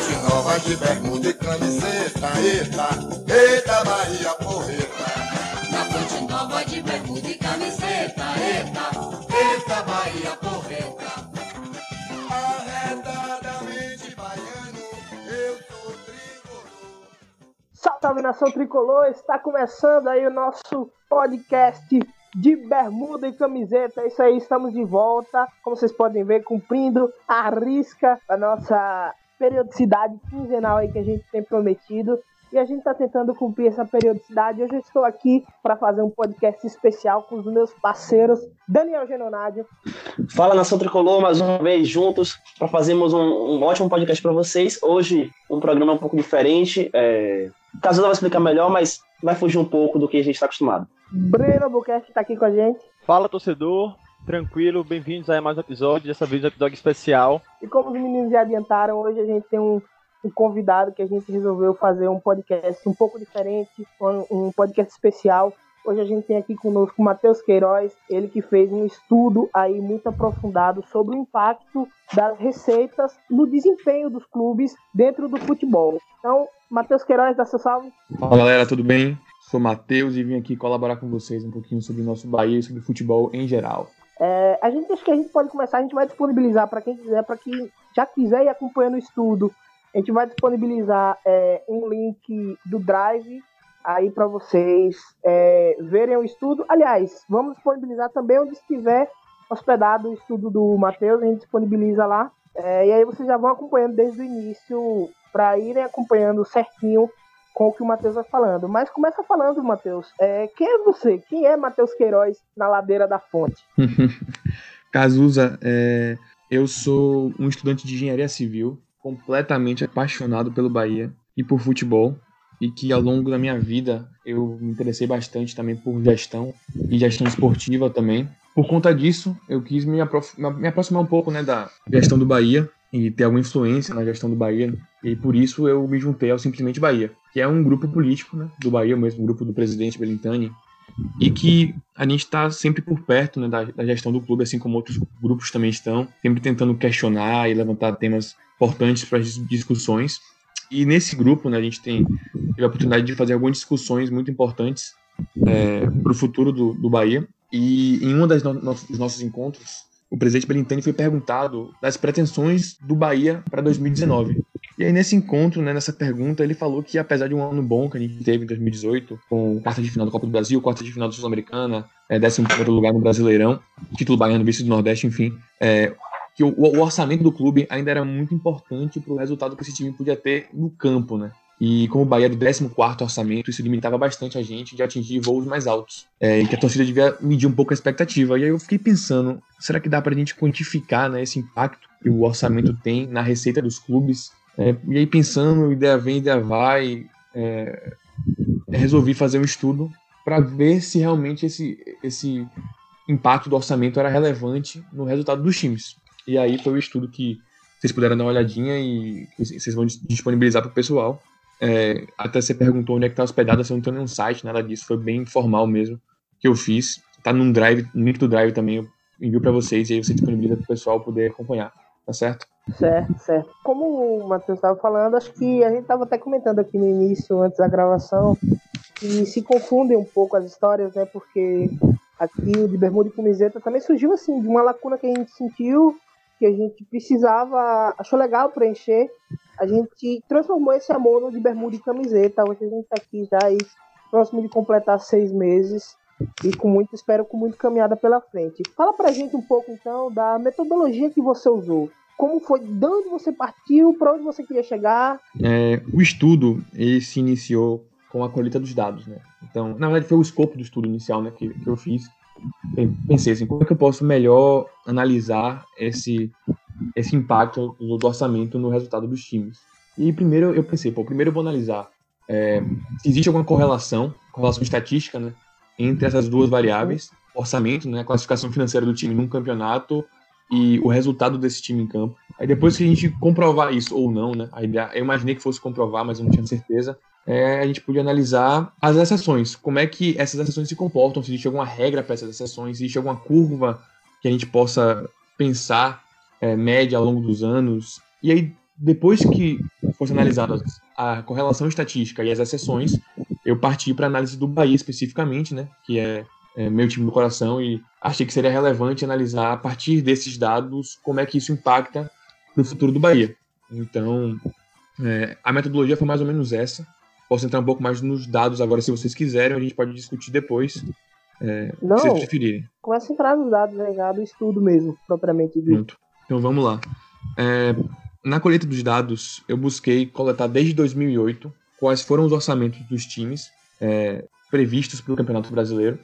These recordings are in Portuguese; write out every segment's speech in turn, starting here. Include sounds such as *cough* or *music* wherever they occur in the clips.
fonte nova de bermuda e camiseta, eita, eita Bahia porreta. Na fonte nova de bermuda e camiseta, eita, eita Bahia porreta. Arredadamente baiano, eu sou tricolor. Salve nação tricolor, está começando aí o nosso podcast de bermuda e camiseta. É isso aí, estamos de volta. Como vocês podem ver, cumprindo a risca da nossa periodicidade quinzenal aí que a gente tem prometido. E a gente está tentando cumprir essa periodicidade. Hoje eu estou aqui para fazer um podcast especial com os meus parceiros, Daniel Genonádio. Fala nação tricolor, mais uma vez juntos para fazermos um, um ótimo podcast para vocês. Hoje um programa um pouco diferente. É... Caso vai explicar melhor, mas vai fugir um pouco do que a gente está acostumado. Breno Albuquerque está aqui com a gente. Fala torcedor, tranquilo, bem-vindos a mais um episódio, dessa vez um episódio especial. E como os meninos já adiantaram, hoje a gente tem um, um convidado que a gente resolveu fazer um podcast um pouco diferente, um, um podcast especial. Hoje a gente tem aqui conosco o Matheus Queiroz, ele que fez um estudo aí muito aprofundado sobre o impacto das receitas no desempenho dos clubes dentro do futebol. Então, Matheus Queiroz, dá seu salve. Fala galera, tudo bem? Sou Matheus e vim aqui colaborar com vocês um pouquinho sobre o nosso Bahia e sobre futebol em geral. É, a gente acho que a gente pode começar, a gente vai disponibilizar para quem quiser, para quem já quiser ir acompanhando o estudo, a gente vai disponibilizar é, um link do Drive aí para vocês é, verem o estudo. Aliás, vamos disponibilizar também onde estiver hospedado o estudo do Matheus, a gente disponibiliza lá. É, e aí vocês já vão acompanhando desde o início para irem acompanhando certinho com o que o Matheus vai falando. Mas começa falando, Matheus. É, quem é você? Quem é Matheus Queiroz na ladeira da fonte? *laughs* Cazuza, é, eu sou um estudante de engenharia civil, completamente apaixonado pelo Bahia e por futebol, e que ao longo da minha vida eu me interessei bastante também por gestão e gestão esportiva também. Por conta disso, eu quis me, me aproximar um pouco né, da gestão do Bahia e ter alguma influência na gestão do Bahia, e por isso eu me juntei ao Simplesmente Bahia, que é um grupo político né, do Bahia, o mesmo grupo do presidente Belintani, e que a gente está sempre por perto né, da, da, gestão do clube, assim como outros grupos também estão, sempre tentando questionar e levantar temas importantes para as discussões. E nesse grupo, né, a gente tem teve a oportunidade de fazer algumas discussões muito importantes é, para o futuro do, do, Bahia. E em um no, dos nossos encontros, o presidente Belintani foi perguntado das pretensões do Bahia para 2019. E aí, nesse encontro, né, nessa pergunta, ele falou que, apesar de um ano bom que a gente teve em 2018, com quarta de final da Copa do Brasil, quarta de final da Sul-Americana, é, décimo primeiro lugar no Brasileirão, título baiano, vice do Nordeste, enfim, é, que o, o, orçamento do clube ainda era muito importante para o resultado que esse time podia ter no campo, né? E como o Bahia é do 14 orçamento, isso limitava bastante a gente de atingir voos mais altos. É, e que a torcida devia medir um pouco a expectativa. E aí eu fiquei pensando, será que dá para a gente quantificar né, esse impacto que o orçamento tem na receita dos clubes? É, e aí pensando, ideia vem, ideia vai, é, resolvi fazer um estudo para ver se realmente esse, esse impacto do orçamento era relevante no resultado dos times. E aí foi o estudo que vocês puderam dar uma olhadinha e vocês vão disponibilizar para o pessoal. É, até você perguntou onde é que tá hospedado, você não tem nenhum site, nada disso, foi bem informal mesmo que eu fiz. Tá num drive, no link do drive também, eu envio para vocês e aí você disponibiliza para o pessoal poder acompanhar, tá certo? Certo, certo. Como o Matheus estava falando, acho que a gente estava até comentando aqui no início, antes da gravação, que se confundem um pouco as histórias, né? Porque aqui o de Bermuda e Camiseta também surgiu assim, de uma lacuna que a gente sentiu, que a gente precisava, achou legal preencher a gente transformou esse amor no de bermuda e camiseta. Hoje a gente está aqui já aí, próximo de completar seis meses e com muito, espero com muito caminhada pela frente. Fala pra gente um pouco então da metodologia que você usou. Como foi, de onde você partiu, para onde você queria chegar? É, o estudo ele se iniciou com a colheita dos dados, né? Então, na verdade, foi o escopo do estudo inicial, né, que, que eu fiz. Pensei assim, como é que eu posso melhor analisar esse esse impacto do orçamento no resultado dos times. E primeiro eu pensei, pô, primeiro eu vou analisar é, se existe alguma correlação, correlação estatística, né, entre essas duas variáveis, orçamento, né, classificação financeira do time num campeonato e o resultado desse time em campo. Aí depois que a gente comprovar isso ou não, né, a ideia, eu imaginei que fosse comprovar, mas eu não tinha certeza, é, a gente podia analisar as exceções, como é que essas exceções se comportam, se existe alguma regra para essas exceções, se existe alguma curva que a gente possa pensar é, média ao longo dos anos. E aí, depois que fosse analisada a correlação estatística e as exceções, eu parti para análise do Bahia especificamente, né, que é, é, meu time do coração, e achei que seria relevante analisar a partir desses dados como é que isso impacta no futuro do Bahia. Então, é, a metodologia foi mais ou menos essa. Posso entrar um pouco mais nos dados agora, se vocês quiserem, a gente pode discutir depois, é, Não. se vocês preferirem. Começa a entrar nos dados já do estudo mesmo, propriamente dito. Pronto. Então vamos lá. É, na colheita dos dados, eu busquei coletar desde 2008 quais foram os orçamentos dos times é, previstos para o Campeonato Brasileiro,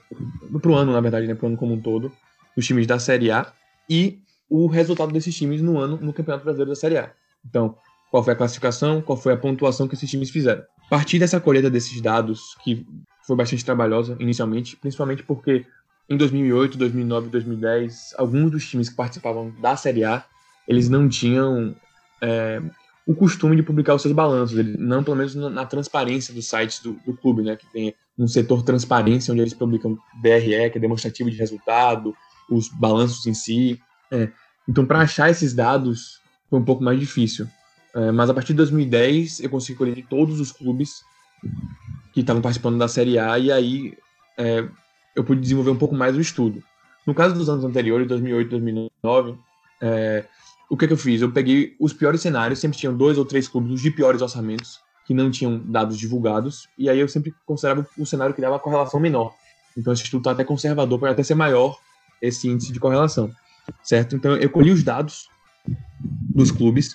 para o ano, na verdade, né, para o ano como um todo, os times da Série A e o resultado desses times no ano no Campeonato Brasileiro da Série A. Então, qual foi a classificação, qual foi a pontuação que esses times fizeram. A partir dessa colheita desses dados, que foi bastante trabalhosa inicialmente, principalmente porque em 2008, 2009 e 2010, alguns dos times que participavam da Série A, eles não tinham é, o costume de publicar os seus balanços, não pelo menos na, na transparência dos sites do, do, clube, né, que tem um setor transparência onde eles publicam DRE, que é demonstrativo de resultado, os balanços em si. É. Então, para achar esses dados foi um pouco mais difícil. É, mas a partir de 2010 eu consegui colher todos os clubes que estavam participando da Série A e aí é, eu pude desenvolver um pouco mais o estudo. No caso dos anos anteriores, 2008, 2009, é, o que, que eu fiz? Eu peguei os piores cenários, sempre tinham dois ou três clubes de piores orçamentos que não tinham dados divulgados, e aí eu sempre considerava o cenário que dava correlação menor. Então esse estudo está até conservador, pode até ser maior esse índice de correlação, certo? Então eu colhi os dados dos clubes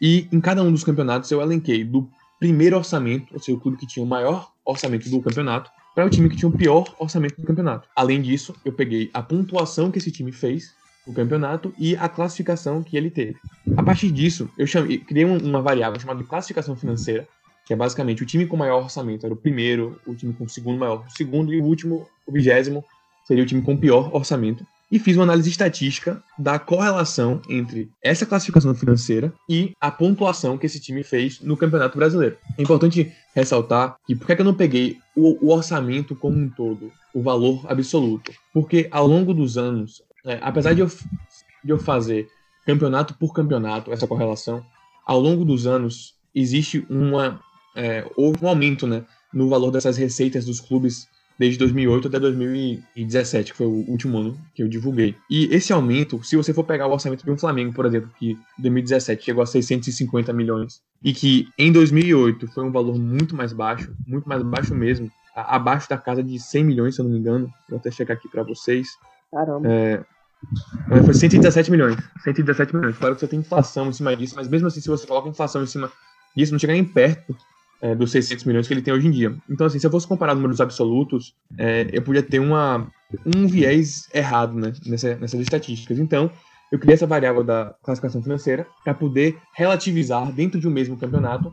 e em cada um dos campeonatos eu elenquei do primeiro orçamento, ou seja, o clube que tinha o maior orçamento do campeonato, para o time que tinha o pior orçamento do campeonato. Além disso, eu peguei a pontuação que esse time fez no campeonato e a classificação que ele teve. A partir disso, eu chamei, criei uma variável chamada classificação financeira, que é basicamente o time com maior orçamento era o primeiro, o time com o segundo maior, o segundo e o último, o vigésimo, seria o time com o pior orçamento e fiz uma análise estatística da correlação entre essa classificação financeira e a pontuação que esse time fez no Campeonato Brasileiro. É importante ressaltar que por que eu não peguei o, o orçamento como um todo, o valor absoluto? Porque ao longo dos anos, é, apesar de eu, de eu fazer campeonato por campeonato essa correlação, ao longo dos anos existe uma é, um aumento né, no valor dessas receitas dos clubes desde 2008 até 2017, que foi o último ano que eu divulguei. E esse aumento, se você for pegar o orçamento de um Flamengo, por exemplo, que em 2017 chegou a 650 milhões, e que em 2008 foi um valor muito mais baixo, muito mais baixo mesmo, abaixo da casa de 100 milhões, se eu não me engano, vou até checar aqui para vocês. Caramba. É, foi 117 milhões. 117 milhões. Claro que você tem inflação em cima disso, mas mesmo assim, se você coloca inflação em cima disso, não chega nem perto é, dos 600 milhões que ele tem hoje em dia. Então, assim, se eu fosse comparar números absolutos, é, eu podia ter uma, um viés errado né, nessa, nessas estatísticas. Então, eu criei essa variável da classificação financeira para poder relativizar dentro de um mesmo campeonato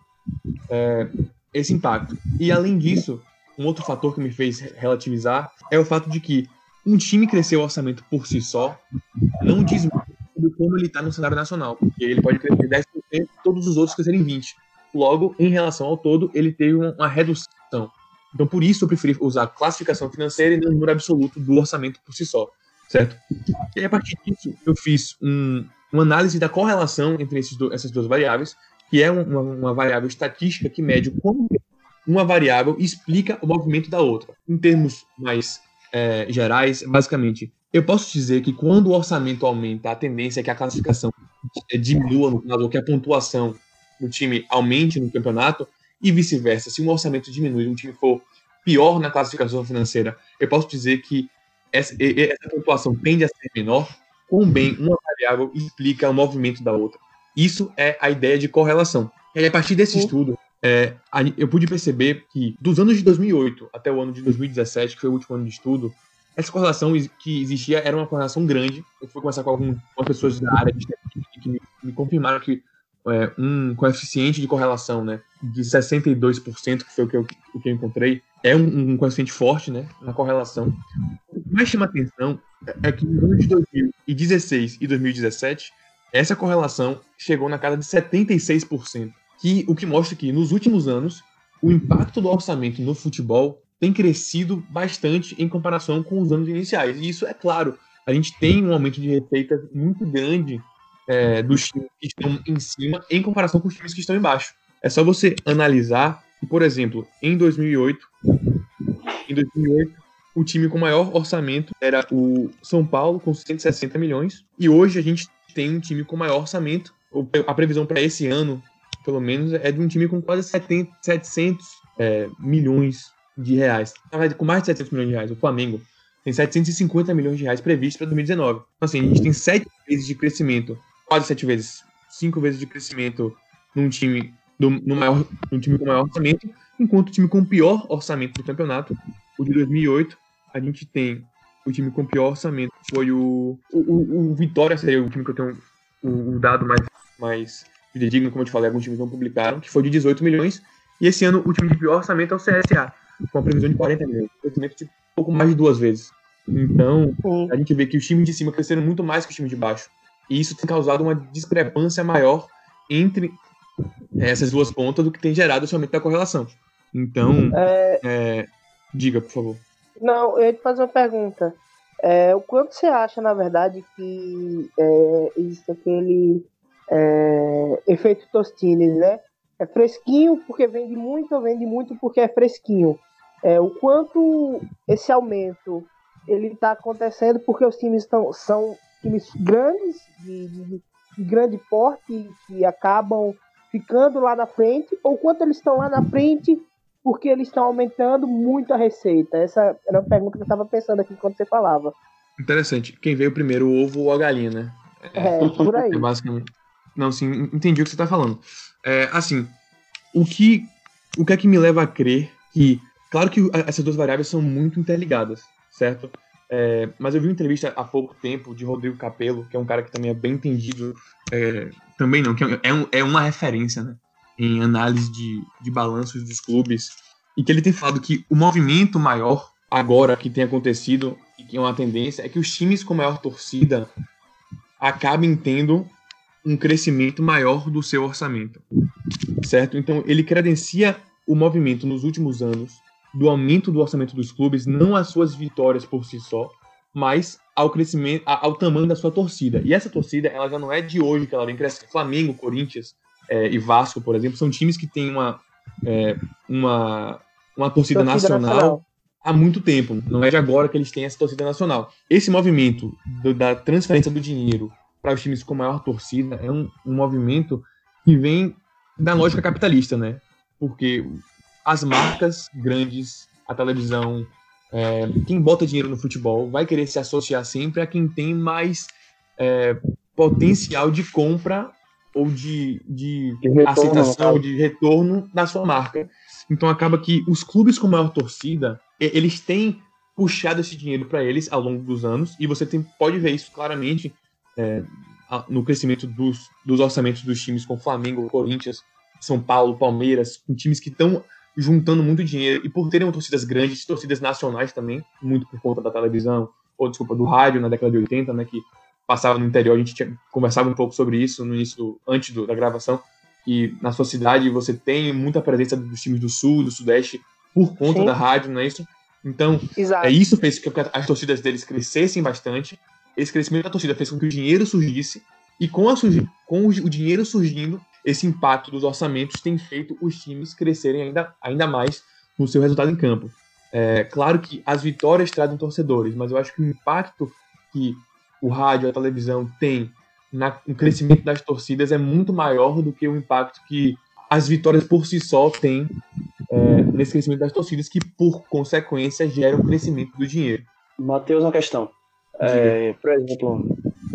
é, esse impacto. E, além disso, um outro fator que me fez relativizar é o fato de que um time crescer o orçamento por si só não diz muito como ele está no cenário nacional, porque ele pode crescer 10% e todos os outros crescerem 20%. Logo, em relação ao todo, ele teve uma redução. Então, por isso, eu preferi usar classificação financeira e não número absoluto do orçamento por si só, certo? E aí, a partir disso, eu fiz um, uma análise da correlação entre do, essas duas variáveis, que é uma, uma variável estatística que mede como uma variável explica o movimento da outra. Em termos mais é, gerais, basicamente, eu posso dizer que quando o orçamento aumenta, a tendência é que a classificação diminua, no caso, ou que a pontuação do time aumente no campeonato e vice-versa. Se um orçamento diminui e um time for pior na classificação financeira, eu posso dizer que essa, essa pontuação tende a ser menor, com bem uma variável explica o movimento da outra. Isso é a ideia de correlação. E aí, a partir desse estudo, é, eu pude perceber que dos anos de 2008 até o ano de 2017, que foi o último ano de estudo, essa correlação que existia era uma correlação grande. Eu fui conversar com algumas pessoas da área de que me, me confirmaram que é, um coeficiente de correlação né, de 62%, que foi o que eu, o que eu encontrei, é um, um coeficiente forte né, na correlação. O que mais chama atenção é que no ano de 2016 e 2017, essa correlação chegou na casa de 76%, que, o que mostra que nos últimos anos o impacto do orçamento no futebol tem crescido bastante em comparação com os anos iniciais. E isso é claro, a gente tem um aumento de receitas muito grande é, dos times que estão em cima em comparação com os times que estão embaixo. É só você analisar por exemplo, em 2008, em 2008, o time com maior orçamento era o São Paulo, com 160 milhões, e hoje a gente tem um time com maior orçamento. A previsão para esse ano, pelo menos, é de um time com quase 70, 700 é, milhões de reais. Com mais de 700 milhões de reais. O Flamengo tem 750 milhões de reais previstos para 2019. Então, assim, a gente tem sete vezes de crescimento, quase sete vezes, cinco vezes de crescimento num time, do, no maior, num time com maior orçamento, enquanto o time com pior orçamento do campeonato, o de 2008, a gente tem o time com pior orçamento foi o, o, o Vitória, seria o time que eu tenho o, o dado mais, mais fidedigno, como eu te falei, alguns times não publicaram, que foi de 18 milhões, e esse ano o time de pior orçamento é o CSA, com a previsão de 40 milhões, crescimento de pouco mais de duas vezes. Então, a gente vê que os times de cima cresceram muito mais que os times de baixo. E isso tem causado uma discrepância maior entre essas duas pontas, do que tem gerado aumento da correlação. Então, É, é, diga, por favor. Não, eu ia te fazer uma pergunta. É, o quanto você acha, na verdade, que é, existe aquele é, efeito Tostines, né? É fresquinho porque vende muito vende muito porque é fresquinho? É, o quanto esse aumento ele está acontecendo porque os times estão, são times grandes, de, de- de grande porte, que acabam ficando lá na frente, ou quanto eles estão lá na frente porque eles estão aumentando muito a receita? Essa era uma pergunta que eu estava pensando aqui quando você falava. Interessante. Quem veio primeiro, o ovo ou a galinha, né? É, por aí. É basicamente. Não, sim, entendi o que você está falando. É, assim, o que, o que é que me leva a crer que, claro que essas duas variáveis são muito interligadas, certo? É, mas eu vi uma entrevista há pouco tempo de Rodrigo Capello, que é um cara que também é bem entendido, é, também não, que é, um- é uma referência, né, em análise de, de balanços dos clubes, e que ele tem falado que o movimento maior agora que tem acontecido, e que é uma tendência, é que os times com maior torcida acabem tendo um crescimento maior do seu orçamento, certo? Então ele credencia o movimento nos últimos anos do aumento do orçamento dos clubes, não às suas vitórias por si só, mas ao crescimento, ao tamanho da sua torcida. E essa torcida, ela já não é de hoje que ela vem crescendo. Flamengo, Corinthians é, e Vasco, por exemplo, são times que têm uma é, uma, uma torcida, Torcida nacional, há muito tempo. Não é de agora que eles têm essa torcida nacional. Esse movimento do- da transferência do dinheiro para os times com maior torcida é um, um movimento que vem da lógica capitalista, né? Porque as marcas grandes, a televisão, é, quem bota dinheiro no futebol vai querer se associar sempre a quem tem mais é, potencial de compra ou de, de De retorno, aceitação, no de retorno da sua marca. Então acaba que os clubes com maior torcida, eles têm puxado esse dinheiro para eles ao longo dos anos, e você tem, pode ver isso claramente é, no crescimento dos, dos orçamentos dos times com Flamengo, Corinthians, São Paulo, Palmeiras, com times que estão juntando muito dinheiro, e por terem torcidas grandes, torcidas nacionais também, muito por conta da televisão, ou desculpa, do rádio na década de 80, né, que passava no interior, a gente tinha, conversava um pouco sobre isso no início, antes do- da gravação, que na sua cidade você tem muita presença dos times do sul, do sudeste, por conta Sim. da rádio, não é isso? Então, Exato. é isso fez com que as torcidas deles crescessem bastante. Esse crescimento da torcida fez com que o dinheiro surgisse. E com, com o, dinheiro surgindo, esse impacto dos orçamentos tem feito os times crescerem ainda, ainda mais no seu resultado em campo. É claro que as vitórias trazem torcedores, mas eu acho que o impacto que o rádio, a televisão tem na, no crescimento das torcidas é muito maior do que o impacto que as vitórias por si só têm é, nesse crescimento das torcidas, que por consequência geram o crescimento do dinheiro. Matheus, uma questão. É, por exemplo,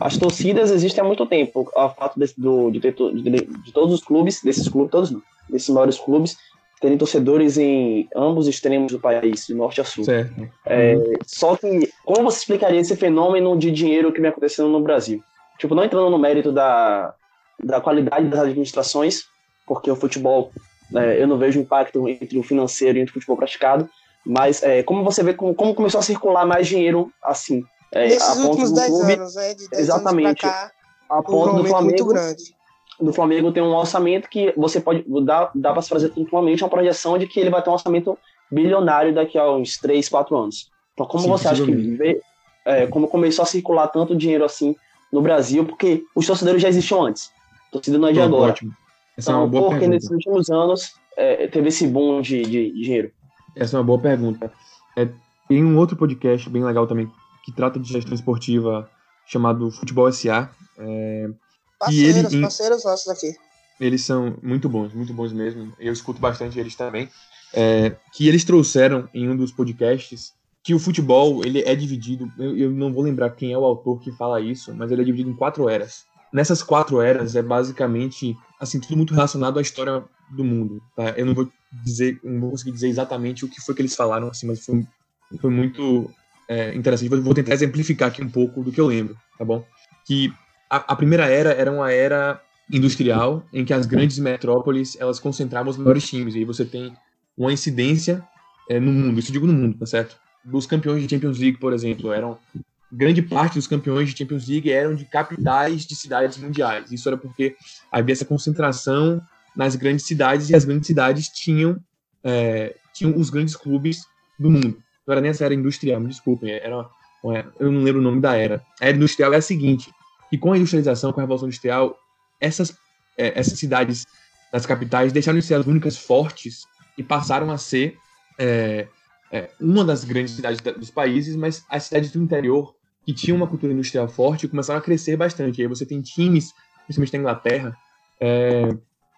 as torcidas existem há muito tempo. O fato desse- do, de, ter, de, de todos os clubes, desses clubes, todos não, desses maiores clubes, terem torcedores em ambos os extremos do país, de norte a sul. É, Só que, como você explicaria esse fenômeno de dinheiro que vem acontecendo no Brasil? Tipo, não entrando no mérito da, da qualidade das administrações, porque o futebol, é, eu não vejo impacto entre o financeiro e entre o futebol praticado, mas é, como você vê como, como começou a circular mais dinheiro assim? É, Nesses últimos do 10 clube, anos, né? De 10 Exatamente. anos cá, a um ponto do aumento muito Flamengo, grande. do Flamengo tem um orçamento que você pode dá, dá para se fazer pontualmente uma projeção de que ele vai ter um orçamento bilionário daqui a uns 3, 4 anos. Então, como Sim, você acha que vê, é, como começou a circular tanto dinheiro assim no Brasil, porque os torcedores já existiam antes. Torcida não é de Pronto, agora. Ótimo. Essa é uma Então, boa porque pergunta. nesses últimos anos é, teve esse boom de, de dinheiro. Essa é uma boa pergunta. É, tem um outro podcast bem legal também que trata de gestão esportiva chamado Futebol SA. É, E ele- Parceiros, parceiros nossos aqui. eles são muito bons, muito bons mesmo. Eu escuto bastante eles também. É, que eles trouxeram em um dos podcasts que o futebol ele é dividido. Eu, eu não vou lembrar quem é o autor que fala isso, mas ele é dividido em quatro eras. Nessas quatro eras é basicamente assim tudo muito relacionado à história do mundo. Tá? Eu não vou dizer, não vou conseguir dizer exatamente o que foi que eles falaram assim, mas foi, foi muito é, interessante. Vou, tentar exemplificar aqui um pouco do que eu lembro, tá bom? Que a, a primeira era era uma era industrial em que as grandes metrópoles elas concentravam os maiores times e aí você tem uma incidência é, no mundo, isso digo no mundo, tá certo? Dos campeões de Champions League, por exemplo, eram grande parte dos campeões de Champions League eram de capitais de cidades mundiais. Isso era porque havia essa concentração nas grandes cidades e as grandes cidades tinham é, tinham os grandes clubes do mundo. Não era nem essa era industrial, me desculpem, era uma- eu não lembro o nome da era. A era industrial é a seguinte, que com a industrialização, com a revolução industrial, essas, é, essas cidades das capitais deixaram de ser as únicas fortes e passaram a ser é, é, uma das grandes cidades da- dos países, mas as cidades do interior que tinham uma cultura industrial forte começaram a crescer bastante. E aí você tem times, principalmente na Inglaterra, é,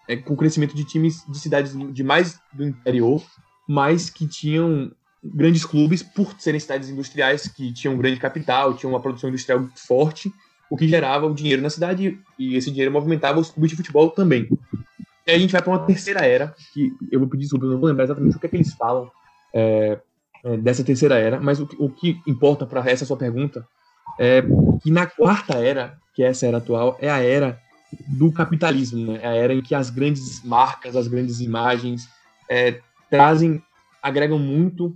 é, com o crescimento de times de cidades de mais do interior, mas que tinham grandes clubes por serem cidades industriais que tinham grande capital, tinham uma produção industrial forte, o que gerava o dinheiro na cidade e esse dinheiro movimentava os clubes de futebol também. E a gente vai para uma terceira era, que eu vou pedir desculpa, eu não vou lembrar exatamente o que é que eles falam é, é, dessa terceira era, mas o, que- o que importa para essa sua pergunta é que na quarta era, que é essa era atual, é a era do capitalismo, né? é a era em que as grandes marcas, as grandes imagens é, trazem, agregam muito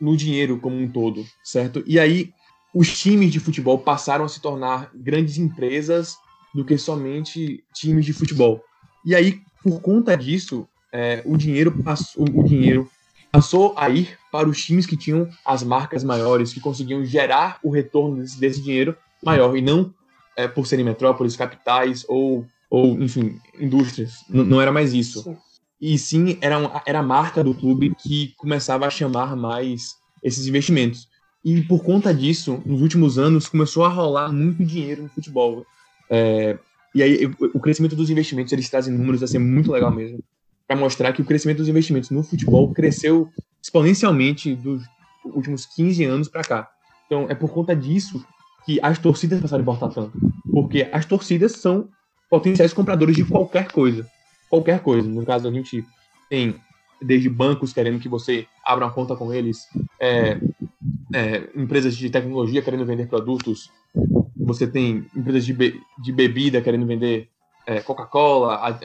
no dinheiro como um todo, certo? E aí os times de futebol passaram a se tornar grandes empresas do que somente times de futebol. E aí, por conta disso, é, o dinheiro passou, o dinheiro passou a ir para os times que tinham as marcas maiores, que conseguiam gerar o retorno desse, desse dinheiro maior, e não é, por serem metrópoles, capitais ou, ou enfim, indústrias. N- não era mais isso. E sim, era, um- era a marca do clube que começava a chamar mais esses investimentos. E por conta disso, nos últimos anos, começou a rolar muito dinheiro no futebol. É, e aí, o- crescimento dos investimentos, eles trazem números, assim, muito legal mesmo para mostrar que o crescimento dos investimentos no futebol cresceu exponencialmente dos últimos 15 anos para cá. Então, é por conta disso que as torcidas passaram a importar tanto. Porque as torcidas são potenciais compradores de qualquer coisa. Qualquer coisa. No caso, a gente tem desde bancos querendo que você abra uma conta com eles, é, é, empresas de tecnologia querendo vender produtos, você tem empresas de, be- de bebida querendo vender é, Coca-Cola,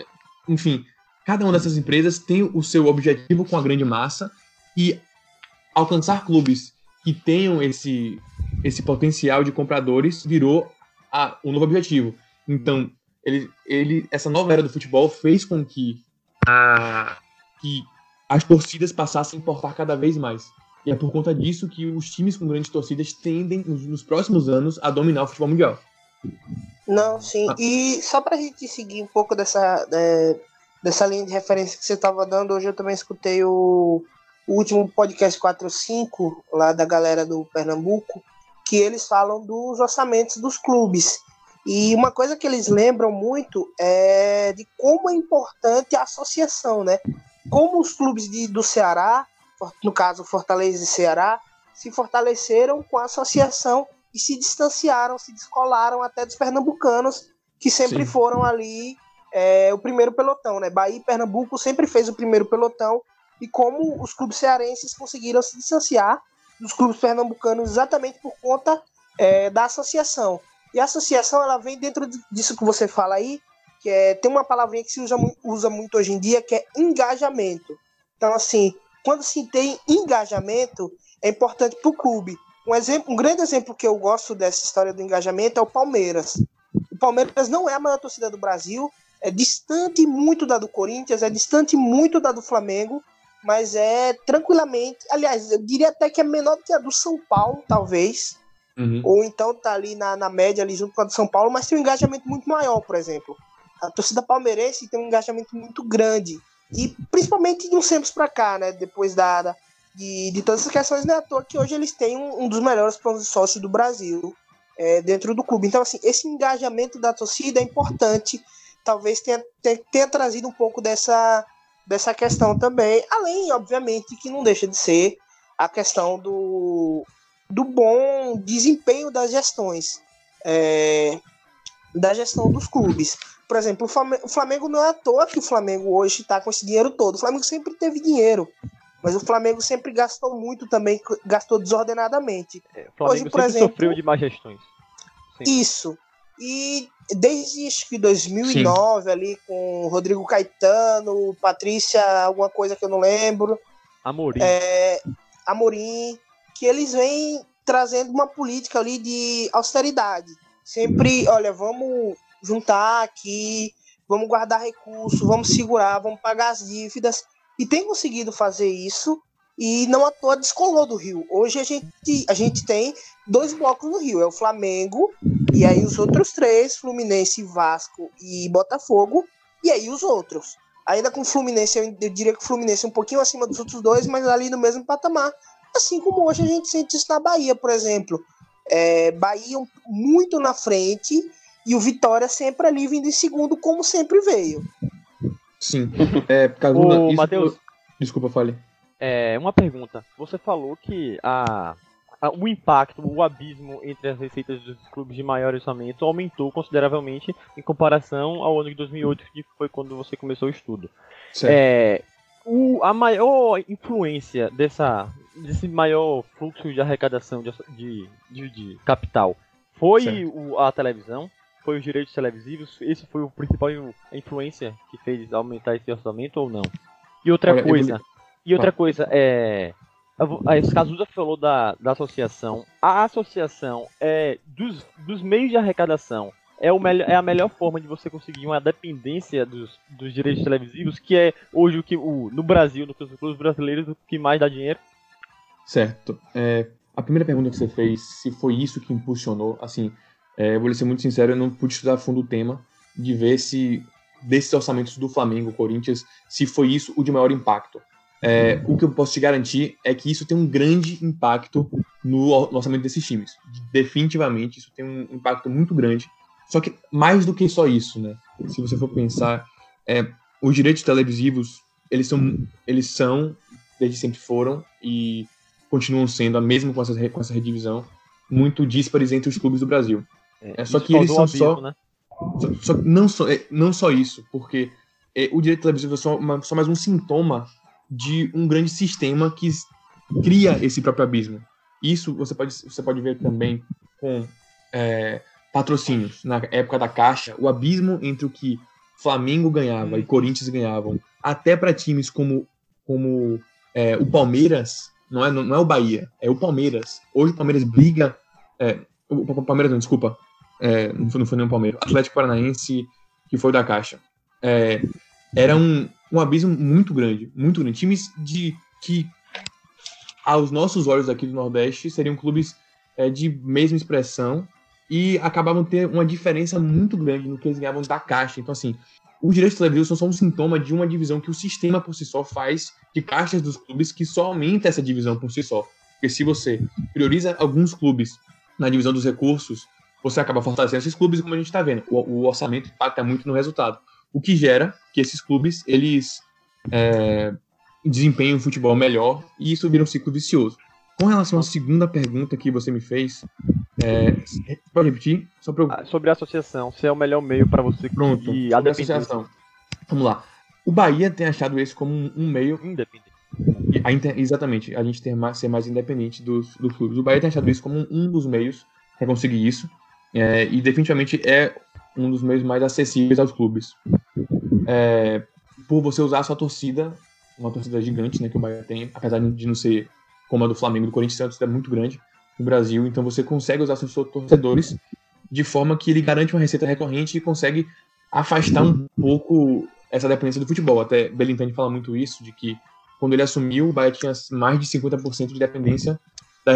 enfim, cada uma dessas empresas tem o seu objetivo com a grande massa e alcançar clubes que tenham esse, esse potencial de compradores virou a, o novo objetivo. Então, ele, ele, essa nova era do futebol fez com que, a, que as torcidas passassem a importar cada vez mais. E é por conta disso que os times com grandes torcidas tendem, nos, nos próximos anos, a dominar o futebol mundial. Não, sim. Ah. E só pra gente seguir um pouco dessa, é, dessa linha de referência que você estava dando, hoje eu também escutei o, o último podcast 45, lá da galera do Pernambuco, que eles falam dos orçamentos dos clubes. E uma coisa que eles lembram muito é de como é importante a associação, né? Como os clubes de, do Ceará, no caso Fortaleza e Ceará, se fortaleceram com a associação e se distanciaram, se descolaram até dos pernambucanos, que sempre Sim. foram ali é, o primeiro pelotão, né? Bahia e Pernambuco sempre fez o primeiro pelotão, e como os clubes cearenses conseguiram se distanciar dos clubes pernambucanos exatamente por conta é, da associação. E a associação ela vem dentro de- disso que você fala aí, que é, tem uma palavrinha que se usa, usa muito hoje em dia, que é engajamento. Então, assim, quando se tem engajamento, é importante para o clube. Um, exemplo, um grande exemplo que eu gosto dessa história do engajamento é o Palmeiras. O Palmeiras não é a maior torcida do Brasil, é distante muito da do Corinthians, é distante muito da do Flamengo, mas é tranquilamente, aliás, eu diria até que é menor do que a do São Paulo, talvez. Uhum. ou então tá ali na, na média, ali junto com a do São Paulo, mas tem um engajamento muito maior, por exemplo. A torcida palmeirense tem um engajamento muito grande. E principalmente de uns tempos pra cá, né? Depois da, da- de, de todas essas questões, não é à toa que hoje eles têm um, um dos melhores planos de sócio do Brasil é, dentro do clube. Então, assim, esse engajamento da torcida é importante. Talvez tenha, tenha, tenha trazido um pouco dessa, dessa questão também. Além, obviamente, que não deixa de ser a questão do, do bom desempenho das gestões. é, da gestão dos clubes. Por exemplo, o Flame- o Flamengo não é à toa que o Flamengo hoje está com esse dinheiro todo. O Flamengo sempre teve dinheiro. Mas o Flamengo sempre gastou muito também, gastou desordenadamente. É, o Flamengo Hoje, por exemplo- sofreu de má gestões. Sim. Isso. E desde acho que 2009, ali com Rodrigo Caetano, Patrícia, alguma coisa que eu não lembro, Amorim. é, Amorim, que eles vêm trazendo uma política ali de austeridade. Sempre, olha, vamos juntar aqui, vamos guardar recursos, vamos segurar, vamos pagar as dívidas. E tem conseguido fazer isso e não à toa descolou do Rio. Hoje a gente, a gente tem dois blocos no Rio, é o Flamengo e aí os outros três, Fluminense, Vasco e Botafogo, e aí os outros. Ainda com o Fluminense, eu diria que o Fluminense é um pouquinho acima dos outros dois, mas ali no mesmo patamar. Assim como hoje a gente sente isso na Bahia, por exemplo. É, Bahia muito na frente e o Vitória sempre ali vindo em segundo, como sempre veio. Sim. É, Cagula, Ô, isso- Matheus. Desculpa, fale. É, uma pergunta. Você falou que a, a- o impacto, o abismo entre as receitas dos clubes de maior orçamento aumentou consideravelmente em comparação ao ano de 2008, que foi quando você começou o estudo. Certo. É, o, a maior influência dessa, desse maior fluxo de arrecadação de, de, de- de capital foi o- a televisão? Foi os direitos televisivos? Esse foi o principal a influência que fez aumentar esse orçamento ou não? E outra Olha, eu coisa, vou- e outra Vai. coisa, é. a vo- A Cazuza falou da, da associação. A associação é dos, dos meios de arrecadação é, o melhor, é a melhor forma de você conseguir uma dependência dos, dos direitos televisivos, que é hoje o que o, no Brasil, nos clubes brasileiros, o que mais dá dinheiro. Certo. É, a primeira pergunta que você fez, se foi isso que impulsionou, assim, é, vou ser muito sincero, eu não pude estudar a fundo o tema, de ver se, desses orçamentos do Flamengo, Corinthians, se foi isso o de maior impacto. É, o que eu posso te garantir é que isso tem um grande impacto no orçamento desses times. Definitivamente, isso tem um impacto muito grande. Só que mais do que só isso, né? Se você for pensar, é, os direitos televisivos, eles são, eles são, desde sempre foram, e continuam sendo, mesmo com essa, com essa redivisão, muito díspares entre os clubes do Brasil. É só isso que eles são abismo, só- Né? Só, só- não, só, é, não só isso, porque é, o direito televisivo é só, uma- só mais um sintoma de um grande sistema que cria esse próprio abismo. Isso você pode, você pode ver também com é, patrocínios. Na época da Caixa, o abismo entre o que Flamengo ganhava e Corinthians ganhavam, até para times como, como é, o Palmeiras, não é, não é o Bahia, é o Palmeiras. Hoje o Palmeiras briga. é, o, Palmeiras não, desculpa. É, não, foi, não foi nem o Palmeiras. Atlético Paranaense, que foi da Caixa. É, era um, um abismo muito grande, muito grande. Times de que, aos nossos olhos aqui do Nordeste, seriam clubes é, de mesma expressão e acabavam ter uma diferença muito grande no que eles ganhavam da Caixa. Então, assim, os direitos televisivos são só um sintoma de uma divisão que o sistema por si só faz de caixas dos clubes que só aumenta essa divisão por si só. Porque se você prioriza alguns clubes na divisão dos recursos, você acaba fortalecendo esses clubes, como a gente está vendo. O, o orçamento impacta muito no resultado. O que gera que esses clubes, eles é, desempenhem um futebol melhor e isso vira um ciclo vicioso. Com relação à segunda pergunta que você me fez, é, pode repetir? Ah, Sobre a associação, se é o melhor meio para você Pronto, sobre a associação. Vamos lá. O Bahia tem achado esse como um, um meio. independente. a inter- exatamente, a gente ter mais, ser mais independente dos, dos clubes. O Bahia tem achado isso como um, dos meios para conseguir isso. é, e definitivamente é um dos meios mais acessíveis aos clubes. É, por você usar a sua torcida, uma torcida gigante né, que o Bahia tem, apesar de não ser como a do Flamengo do Corinthians, é uma torcida muito grande no Brasil. Então você consegue usar seus torcedores de forma que ele garante uma receita recorrente e consegue afastar um pouco essa dependência do futebol. Até Belintani fala muito isso, de que quando ele assumiu, o Bahia tinha mais de 50% de dependência da,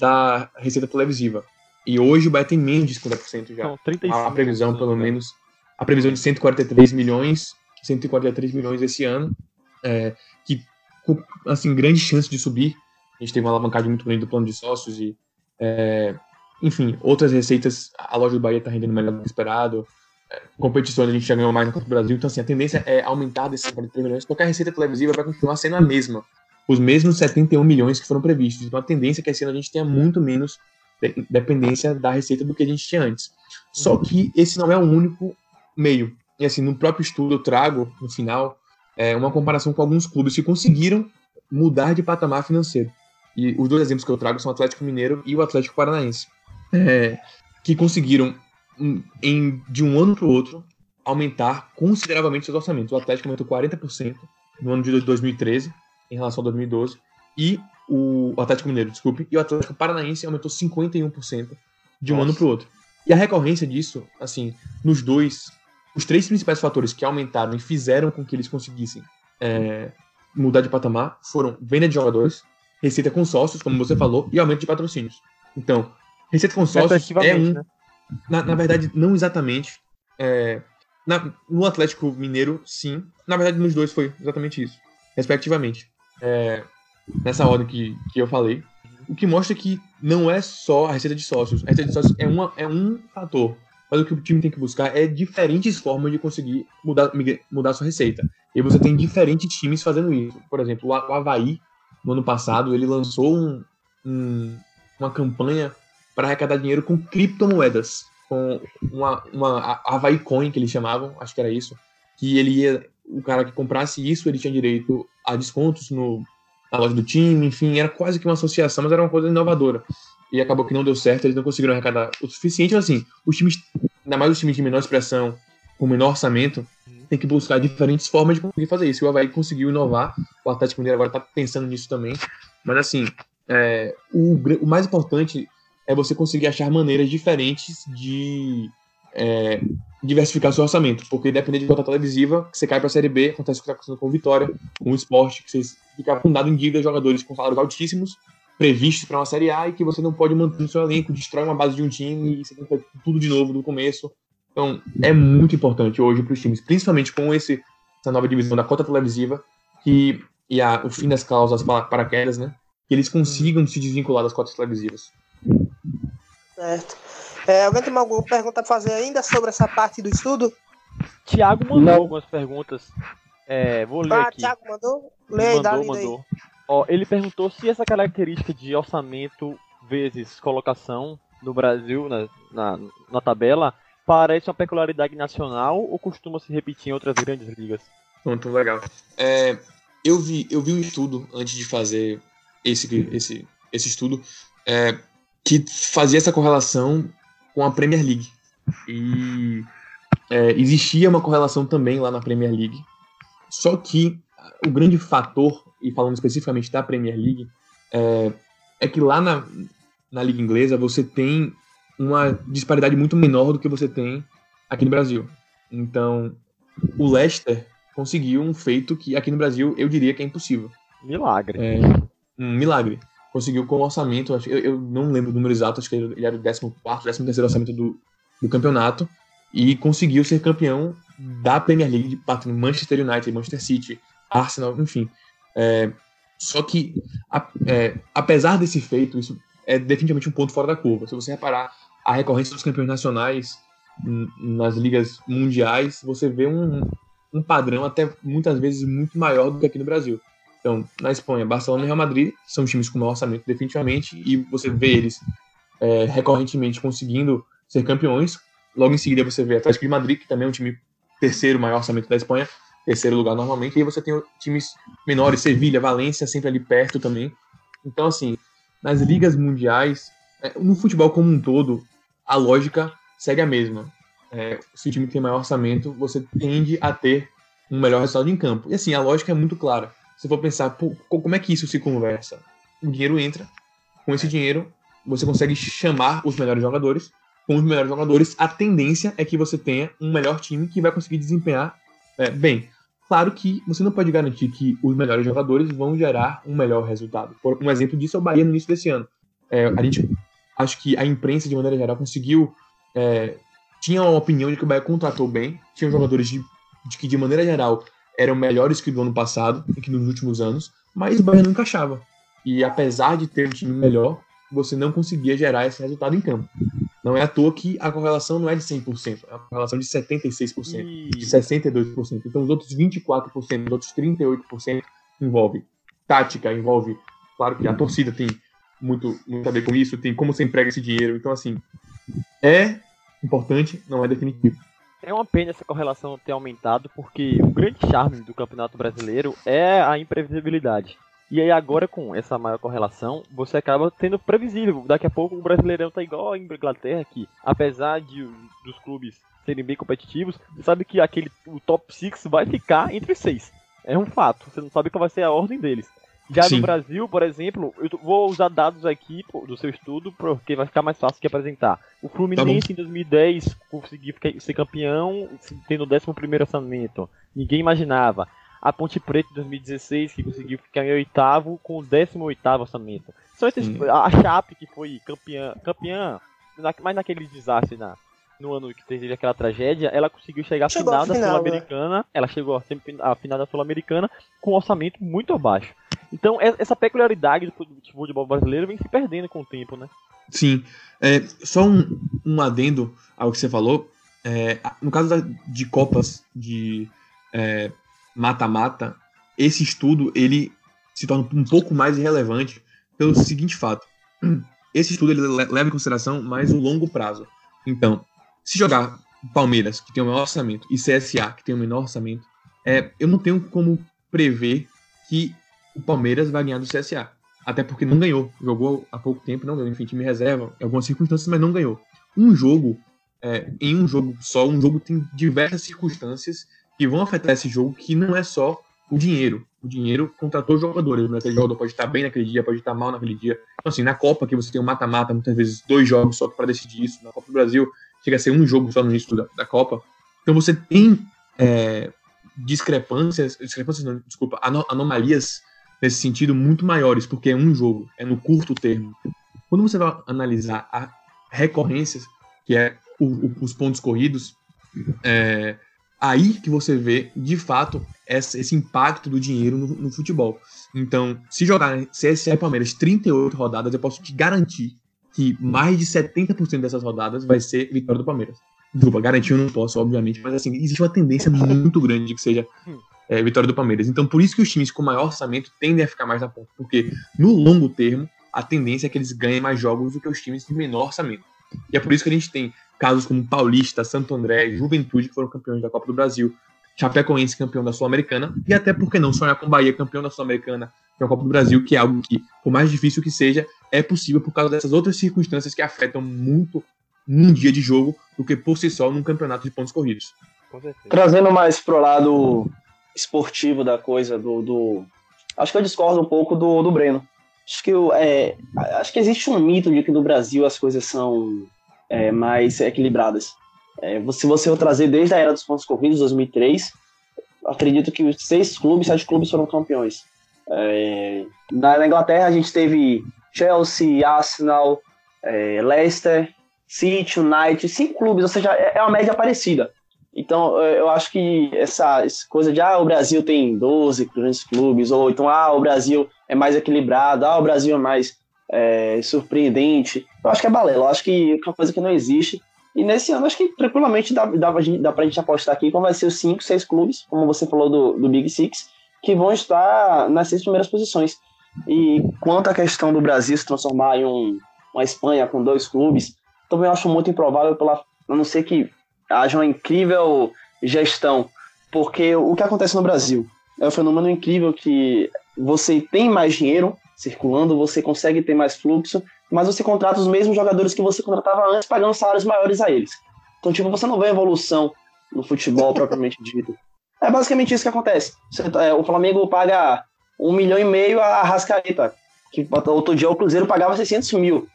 da receita televisiva. E hoje o Bahia tem menos de 50% já. São 35. a previsão, se pelo não menos, a previsão de 143 milhões, 143 milhões esse ano, é, que com assim, grande chance de subir. A gente teve uma alavancagem muito grande do plano de sócios e, é, enfim, outras receitas, a loja do Bahia está rendendo melhor do que esperado. É, competições a gente já ganhou mais na Copa do Brasil, então assim, a tendência é aumentar desses 43 milhões, porque a receita televisiva vai continuar sendo a mesma. Os mesmos 71 milhões que foram previstos. Então a tendência é que esse ano a gente tenha muito menos de- dependência da receita do que a gente tinha antes. Só que esse não é o único meio. E assim, no próprio estudo eu trago, no final, é, uma comparação com alguns clubes que conseguiram mudar de patamar financeiro. E os dois exemplos que eu trago são o Atlético Mineiro e o Atlético Paranaense, é, que conseguiram, em- de um ano para o outro, aumentar consideravelmente seus orçamentos. O Atlético aumentou 40% no ano de 2013 em relação a 2012 e o, o Atlético Mineiro, desculpe, e o Atlético Paranaense aumentou 51% de um Nossa. ano para o outro. E a recorrência disso, assim, nos dois, os três principais fatores que aumentaram e fizeram com que eles conseguissem é, mudar de patamar foram venda de jogadores, receita com sócios, como você falou, e aumento de patrocínios. Então, receita com sócios é um né? na, na verdade, não exatamente. É, na- no Atlético Mineiro, sim. Na verdade, nos dois foi exatamente isso, respectivamente. É, nessa ordem que, que eu falei. O que mostra que não é só a receita de sócios. A receita de sócios é, uma, é um fator. Mas o que o time tem que buscar é diferentes formas de conseguir mudar, mudar sua receita. E você tem diferentes times fazendo isso. Por exemplo, o Havaí, no ano passado, ele lançou um- um- uma campanha para arrecadar dinheiro com criptomoedas. Com uma, uma Havaí Coin, que eles chamavam, acho que era isso. Que ele ia. O cara que comprasse isso, ele tinha direito a descontos no, na loja do time, enfim, era quase que uma associação, mas era uma coisa inovadora. E acabou que não deu certo, eles não conseguiram arrecadar o suficiente, mas assim, os times, ainda mais os times de menor expressão, com menor orçamento, tem que buscar diferentes formas de conseguir fazer isso. O Havaí conseguiu inovar, o Atlético Mineiro agora está pensando nisso também. Mas assim, é, o, o mais importante é você conseguir achar maneiras diferentes de é, diversificar seu orçamento. Porque dependendo de conta televisiva, que você cai para a Série B, acontece o que está acontecendo com o Vitória, com o esporte, que você fica afundado em dívida jogadores com salários altíssimos, previstos para uma Série A e que você não pode manter no seu elenco, destrói uma base de um time e você tem que fazer tudo de novo do começo. Então, é muito importante hoje para os times, principalmente com esse, essa nova divisão da cota televisiva que, e a, o fim das cláusulas para paraquedas, né? Que eles consigam se desvincular das cotas televisivas. Certo. É, alguém tem alguma pergunta a fazer ainda sobre essa parte do estudo? Tiago mandou Não. algumas perguntas. É, vou ler Ah, aqui. Thiago mandou? Lê aí, dá mandou, lida aí. mandou. Ó, ele perguntou se essa característica de orçamento vezes colocação no Brasil, na, na, na tabela, parece uma peculiaridade nacional ou costuma se repetir em outras grandes ligas? Pronto, legal. É, eu, vi, eu vi um estudo antes de fazer esse, esse, esse estudo é, que fazia essa correlação com a Premier League. E é, existia uma correlação também lá na Premier League. Só que o grande fator, e falando especificamente da Premier League, é, é que lá na, na Liga Inglesa você tem uma disparidade muito menor do que você tem aqui no Brasil. Então, o Leicester conseguiu um feito que aqui no Brasil eu diria que é impossível. Milagre. É um milagre. Conseguiu com o orçamento, eu, eu não lembro o número exato, acho que ele era o 14, 13 orçamento do, do campeonato, e conseguiu ser campeão da Premier League, de batendo Manchester United, Manchester City, Arsenal, enfim. É, só que, a- é, apesar desse feito, isso é definitivamente um ponto fora da curva. Se você reparar a recorrência dos campeões nacionais nas ligas mundiais, você vê um, um padrão até muitas vezes muito maior do que aqui no Brasil. Então, na Espanha, Barcelona e Real Madrid são times com maior orçamento, definitivamente, e você vê eles é, recorrentemente conseguindo ser campeões. Logo em seguida, você vê Atlético de Madrid, que também é um time terceiro maior orçamento da Espanha, terceiro lugar normalmente, e aí você tem times menores, Sevilha, Valência, sempre ali perto também. Então, assim, nas ligas mundiais, é, no futebol como um todo, a lógica segue a mesma. É, se o time tem maior orçamento, você tende a ter um melhor resultado em campo. E assim, a lógica é muito clara. Se for pensar, pô, co- como é que isso se conversa? O dinheiro entra, com esse dinheiro você consegue chamar os melhores jogadores. Com os melhores jogadores, a tendência é que você tenha um melhor time que vai conseguir desempenhar é, bem. Claro que você não pode garantir que os melhores jogadores vão gerar um melhor resultado. Um exemplo disso é o Bahia no início desse ano. É, a gente acho que a imprensa, de maneira geral, conseguiu. É, tinha uma opinião de que o Bahia contratou bem, tinha jogadores de, de que, de maneira geral, eram melhores que do ano passado e que nos últimos anos, mas o Bahia não encaixava. E apesar de ter um time melhor, você não conseguia gerar esse resultado em campo. Não é à toa que a correlação não é de 100%, é uma correlação de 76%, E- de 62%. Então os outros 24%, os outros 38% envolve tática, envolve, claro que a torcida tem muito, muito a ver com isso, tem como você emprega esse dinheiro. Então, assim, é importante, não é definitivo. É uma pena essa correlação ter aumentado, porque o grande charme do Campeonato Brasileiro é a imprevisibilidade. E aí agora com essa maior correlação, você acaba tendo previsível. Daqui a pouco o Brasileirão tá igual a Inglaterra, que apesar de dos clubes serem bem competitivos, você sabe que aquele o top 6 vai ficar entre seis. É um fato. Você não sabe qual vai ser a ordem deles. Já Sim. no Brasil, por exemplo, eu vou usar dados aqui do seu estudo, porque vai ficar mais fácil de apresentar. O Fluminense em 2010 conseguiu ser campeão, tendo o 11 orçamento. Ninguém imaginava. A Ponte Preta em 2016, que conseguiu ficar em oitavo, com o 18 orçamento. São esses, a Chape, que foi campeã, campeã na, mas naquele desastre na, no ano que teve aquela tragédia, ela conseguiu chegar à final à da final, né? Sul-Americana. Ela chegou à final da Sul-Americana com um orçamento muito abaixo. Então, essa peculiaridade do fut- futebol brasileiro vem se perdendo com o tempo, né? Sim. É, só um, um adendo ao que você falou. É, no caso da- de Copas de é, mata-mata, esse estudo ele se torna um pouco mais irrelevante pelo seguinte fato. *clears throat* Esse estudo ele le- leva em consideração mais o longo prazo. Então, se jogar Palmeiras, que tem o maior orçamento, e CSA, que tem o menor orçamento, é, eu não tenho como prever que o Palmeiras vai ganhar do CSA. Até porque não ganhou. Jogou há pouco tempo, não ganhou. Enfim, time reserva, em algumas circunstâncias, mas não ganhou. Um jogo, é, em um jogo só, um jogo tem diversas circunstâncias que vão afetar esse jogo, que não é só o dinheiro. O dinheiro contratou jogadores. Né? Aquele jogador pode estar bem naquele dia, pode estar mal naquele dia. Então, assim, na Copa, que você tem um mata-mata, muitas vezes dois jogos só para decidir isso. Na Copa do Brasil, chega a ser um jogo só no início da, da Copa. Então, você tem é, discrepâncias, discrepâncias não, desculpa, ano- anomalias nesse sentido muito maiores, porque é um jogo, é no curto termo. Quando você vai analisar a recorrências, que é o- o- os pontos corridos, é aí que você vê, de fato, esse impacto do dinheiro no, no futebol. Então, se jogar CSA e Palmeiras 38 rodadas, eu posso te garantir que mais de 70% dessas rodadas vai ser vitória do Palmeiras. Desculpa, garantir eu não posso, obviamente, mas assim, existe uma tendência muito grande de que seja é, vitória do Palmeiras. Então, por isso que os times com maior orçamento tendem a ficar mais na ponta, porque no longo termo, a tendência é que eles ganhem mais jogos do que os times de menor orçamento. E é por isso que a gente tem casos como Paulista, Santo André, Juventude, que foram campeões da Copa do Brasil, Chapecoense campeão da Sul-Americana, e até porque não sonhar com Bahia campeão da Sul-Americana da Copa do Brasil, que é algo que, por mais difícil que seja, é possível por causa dessas outras circunstâncias que afetam muito num dia de jogo do que por si só num campeonato de pontos corridos. Com certeza. Trazendo mais pro lado esportivo da coisa, do. do- Acho que eu discordo um pouco do, do Breno. Acho que, eu, é, acho que existe um mito de que no Brasil as coisas são é, mais equilibradas. É, se você for trazer desde a era dos pontos corridos, 2003, acredito que seis clubes, sete clubes foram campeões. É, na, Inglaterra a gente teve Chelsea, Arsenal, é, Leicester, City, United, cinco clubes, ou seja, é é uma média parecida. Então, eh, eu acho que essa, essa coisa de, ah, o Brasil tem 12 grandes clubes, ou então, ah, o Brasil é mais equilibrado, ah, o Brasil é mais eh, surpreendente, eu acho que é balela, eu acho que é uma coisa que não existe. E nesse ano, acho que tranquilamente dá, dá, dá pra gente apostar aqui como vai ser os 5, 6 clubes, como você falou do, do Big Six, que vão estar nas seis primeiras posições. E quanto à questão do Brasil se transformar em um, uma Espanha com dois clubes, também acho muito improvável, pela, a não ser que haja uma incrível gestão. Porque o que acontece no Brasil é um fenômeno incrível que você tem mais dinheiro circulando, você consegue ter mais fluxo, mas você contrata os mesmos jogadores que você contratava antes, pagando salários maiores a eles. Então, tipo, você não vê evolução no futebol *laughs* propriamente dito. É basicamente isso que acontece. Você- é, o Flamengo paga um milhão e meio a Rascaeta, que outro dia o Cruzeiro pagava 600 mil.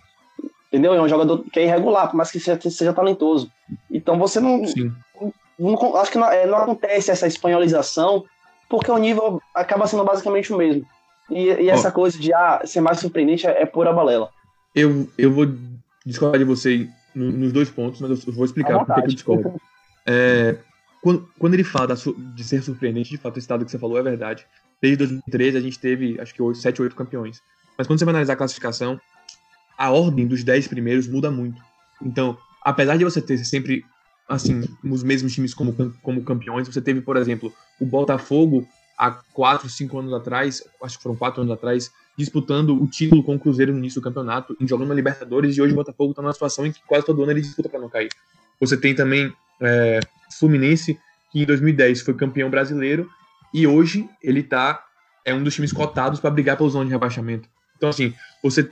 Entendeu? É um jogador que é irregular, mais que seja, seja talentoso. Então você não, Sim. não- acho que não, é, não acontece essa espanholização, porque o nível acaba sendo basicamente o mesmo. E, e essa coisa de ah, ser mais surpreendente é, é pura balela. Eu, eu vou discordar de você no- nos dois pontos, mas eu vou explicar por que eu discordo. *laughs* É, quando, quando ele fala de ser surpreendente, de fato, esse dado que você falou é verdade. Desde 2013 a gente teve, acho que, 8, 7 ou 8 campeões. Mas quando você vai analisar a classificação, a ordem dos 10 primeiros muda muito. Então, apesar de você ter sempre, assim, os mesmos times como, como campeões, você teve, por exemplo, o Botafogo há 4, 5 anos atrás, acho que foram 4 anos atrás, disputando o título com o Cruzeiro no início do campeonato, jogando na Libertadores, e hoje o Botafogo está numa situação em que quase todo ano ele disputa para não cair. Você tem também é, Fluminense, que em 2010 foi campeão brasileiro, e hoje ele tá é um dos times cotados para brigar pela zona de rebaixamento. Então, assim, você,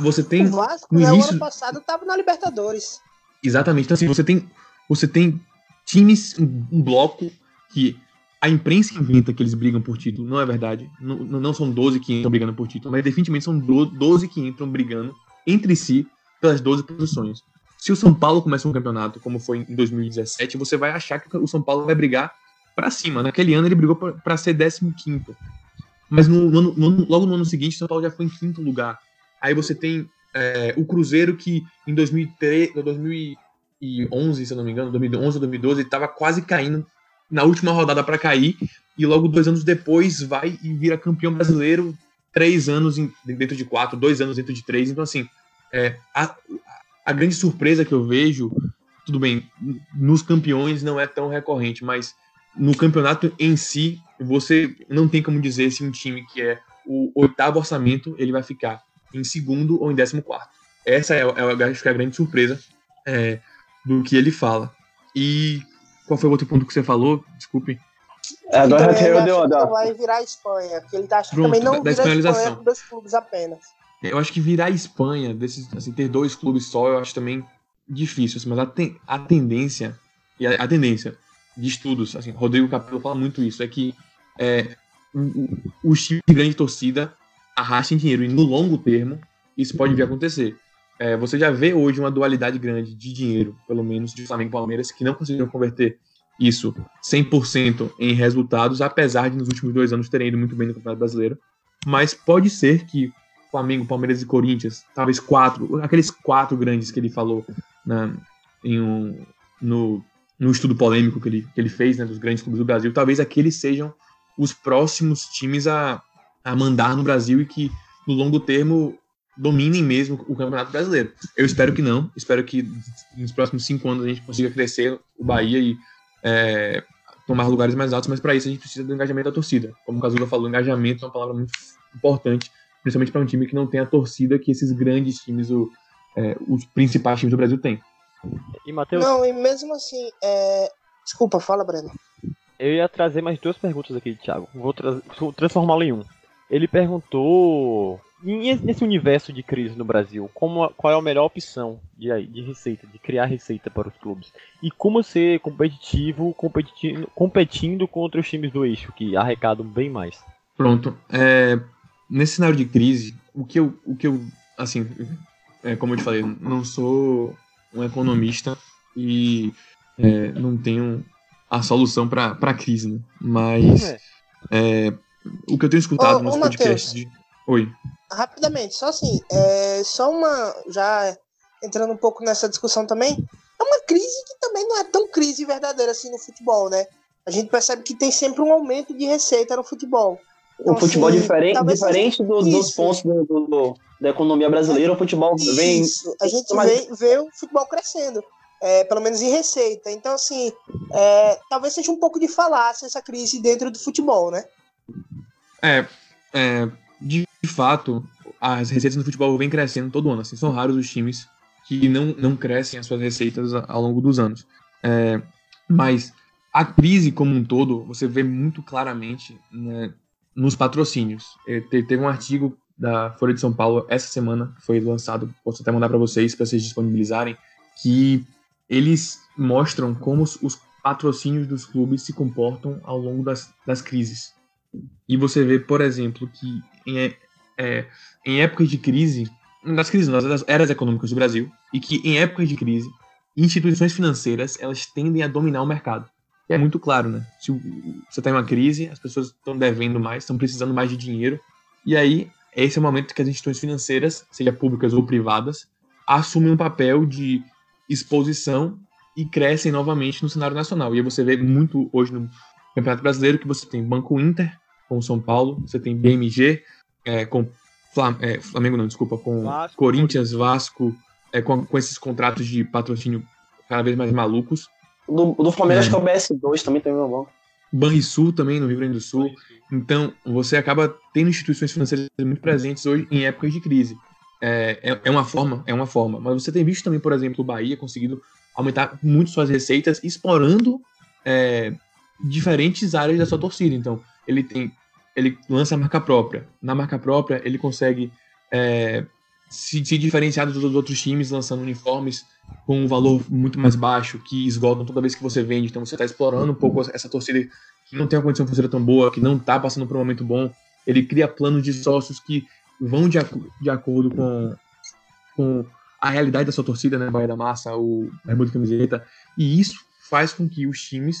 você tem O Vasco, no início- ano passado, tava na Libertadores. Exatamente. Então, assim, você tem, você tem times, um bloco que a imprensa inventa que eles brigam por título. Não é verdade. Não, não são 12 que entram brigando por título, mas definitivamente são do- 12 que entram brigando entre si pelas 12 posições. Se o São Paulo começa um campeonato, como foi em 2017, você vai achar que o São Paulo vai brigar pra cima. Naquele ano ele brigou pra ser 15. Mas no, no no logo no ano seguinte, o São Paulo já foi em quinto lugar. Aí você tem é, o Cruzeiro que em 2003, 2011, se eu não me engano, 2011 ou 2012, ele tava quase caindo na última rodada para cair e logo dois anos depois vai e vira campeão brasileiro três anos em- dentro de quatro, dois anos dentro de três. Então assim, é, a, a grande surpresa que eu vejo, tudo bem, nos campeões não é tão recorrente, mas no campeonato em si você não tem como dizer se um time que é o oitavo orçamento ele vai ficar em segundo ou em décimo quarto. Essa é, é, é a grande surpresa é, do que ele fala. E qual foi o outro ponto que você falou? Desculpe. É, agora E também eu deu, acha não vai virar a Espanha, que ele tá achando que Pronto, também não da- da vira a Espanha dois clubes apenas. Eu acho que virar a Espanha, desses, assim, ter dois clubes só, eu acho também difícil. assim, mas a, ten- a tendência, e a, a tendência de estudos, assim, Rodrigo Capello fala muito isso, é que é, o- o- os times de grande torcida arrastem dinheiro. E no longo termo, isso pode vir a acontecer. É, você já vê hoje uma dualidade grande de dinheiro, pelo menos de Flamengo e Palmeiras, que não conseguiram converter isso 100% em resultados, apesar de nos últimos dois anos terem ido muito bem no Campeonato Brasileiro. Mas pode ser que Flamengo, Palmeiras e Corinthians, talvez quatro, aqueles quatro grandes que ele falou na, em um, no, no estudo polêmico que ele, que ele fez, né, dos grandes clubes do Brasil, talvez aqueles sejam os próximos times a, a mandar no Brasil e que no longo termo dominem mesmo o Campeonato Brasileiro. Eu espero que não, espero que nos próximos cinco anos a gente consiga crescer o Bahia e é, tomar lugares mais altos, mas para isso a gente precisa do engajamento da torcida. Como o Cazuga falou, engajamento é uma palavra muito importante, principalmente para um time que não tem a torcida que esses grandes times, o, é, os principais times do Brasil têm. E, Matheus, Não, e mesmo assim, é... desculpa, fala, Breno. eu ia trazer mais duas perguntas aqui, Thiago. Vou, tra- vou transformá-lo em um. Ele perguntou, nesse universo de crise no Brasil, como, qual é a melhor opção de, de receita, de criar receita para os clubes? E como ser competitivo competindo, competindo contra os times do eixo, que arrecadam bem mais? Pronto. É, nesse cenário de crise, o que eu, o que eu assim, é, como eu te falei, não sou um economista e é, não tenho a solução para a crise, né? Mas É. *laughs* é, o que eu tenho escutado Ô, nos ô, podcasts de... Oi. Rapidamente, só assim, é... só uma. Já entrando um pouco nessa discussão também, é uma crise que também não é tão crise verdadeira assim no futebol, né? A gente percebe que tem sempre um aumento de receita no futebol. O Então, futebol assim, diferente, diferente do- dos pontos do- do- do- da economia brasileira, o futebol vem. Isso, a gente Mas- vê, vê o futebol crescendo, é, pelo menos em receita. Então, assim, é, talvez seja um pouco de falácia essa crise dentro do futebol, né? É, é, de fato, as receitas no futebol vêm crescendo todo ano. Assim, são raros os times que não, não crescem as suas receitas ao longo dos anos. É, mas a crise como um todo, você vê muito claramente né, nos patrocínios. É, te- teve um artigo da Folha de São Paulo essa semana, foi lançado, posso até mandar para vocês, para vocês disponibilizarem, que eles mostram como os, os patrocínios dos clubes se comportam ao longo das, das crises. E você vê, por exemplo, que em, é, é, em épocas de crise, nas crises, não, das eras econômicas do Brasil, e que em épocas de crise, instituições financeiras elas tendem a dominar o mercado. E é muito claro, né? Se você está em uma crise, as pessoas estão devendo mais, estão precisando mais de dinheiro, e aí esse é o momento que as instituições financeiras, seja públicas ou privadas, assumem um papel de exposição e crescem novamente no cenário nacional. E aí você vê muito hoje no Campeonato Brasileiro que você tem Banco Inter com o São Paulo, você tem BMG é, com Flam é, Flamengo, não, desculpa, com Vasco, Corinthians, Vasco, é, com, com esses contratos de patrocínio cada vez mais malucos. Do, do Flamengo, É. acho que é o BS2 também tem meu bom. Banrisul também no Rio Grande do Sul. Então, você acaba tendo instituições financeiras muito presentes hoje em épocas de crise. É, é, é uma forma, é uma forma. Mas você tem visto também, por exemplo, o Bahia conseguindo aumentar muito suas receitas, explorando é, diferentes áreas da sua torcida. Então, ele tem, ele lança a marca própria. Na marca própria, ele consegue é, se, se diferenciar dos outros times, lançando uniformes com um valor muito mais baixo, que esgotam toda vez que você vende. Então, você está explorando um pouco essa torcida que não tem uma condição financeira tão boa, que não está passando por um momento bom. Ele cria planos de sócios que vão de, aco- de acordo com, com a realidade da sua torcida, né? Bahia da Massa, o Bermuda Camiseta. E isso faz com que os times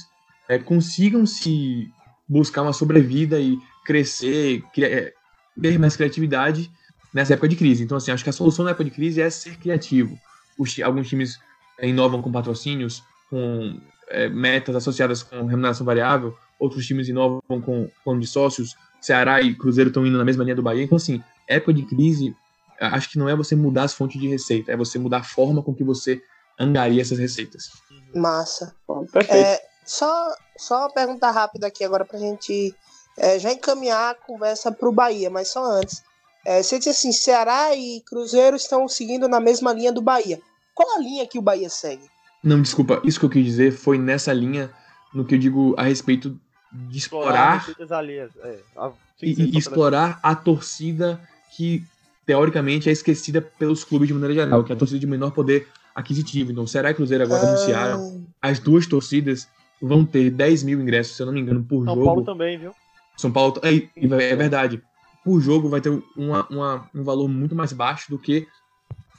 é, consigam se buscar uma sobrevida e crescer, cria- é, ter mais criatividade nessa época de crise. Então, assim, acho que a solução na época de crise é ser criativo. Os alguns times é, inovam com patrocínios, com é, metas associadas com remuneração variável, outros times inovam com plano de sócios, Ceará e Cruzeiro estão indo na mesma linha do Bahia. Então, assim, época de crise, acho que não é você mudar as fontes de receita, é você mudar a forma com que você angaria essas receitas. Massa. Bom, Perfeito. É, só, só uma pergunta rápida aqui agora pra gente é, já encaminhar a conversa pro Bahia, mas só antes. É, você disse assim, Ceará e Cruzeiro estão seguindo na mesma linha do Bahia. Qual a linha que o Bahia segue? Não, desculpa, isso que eu quis dizer foi nessa linha no que eu digo a respeito de explorar alheias. É, a- e, explorar a torcida que teoricamente é esquecida pelos clubes de maneira geral, que é a torcida de menor poder aquisitivo. Então, Ceará e Cruzeiro agora Ah, anunciaram, as duas torcidas vão ter 10 mil ingressos, se eu não me engano, por São jogo. Paulo também, viu? São Paulo é, é verdade. Por jogo vai ter uma, uma- um valor muito mais baixo do que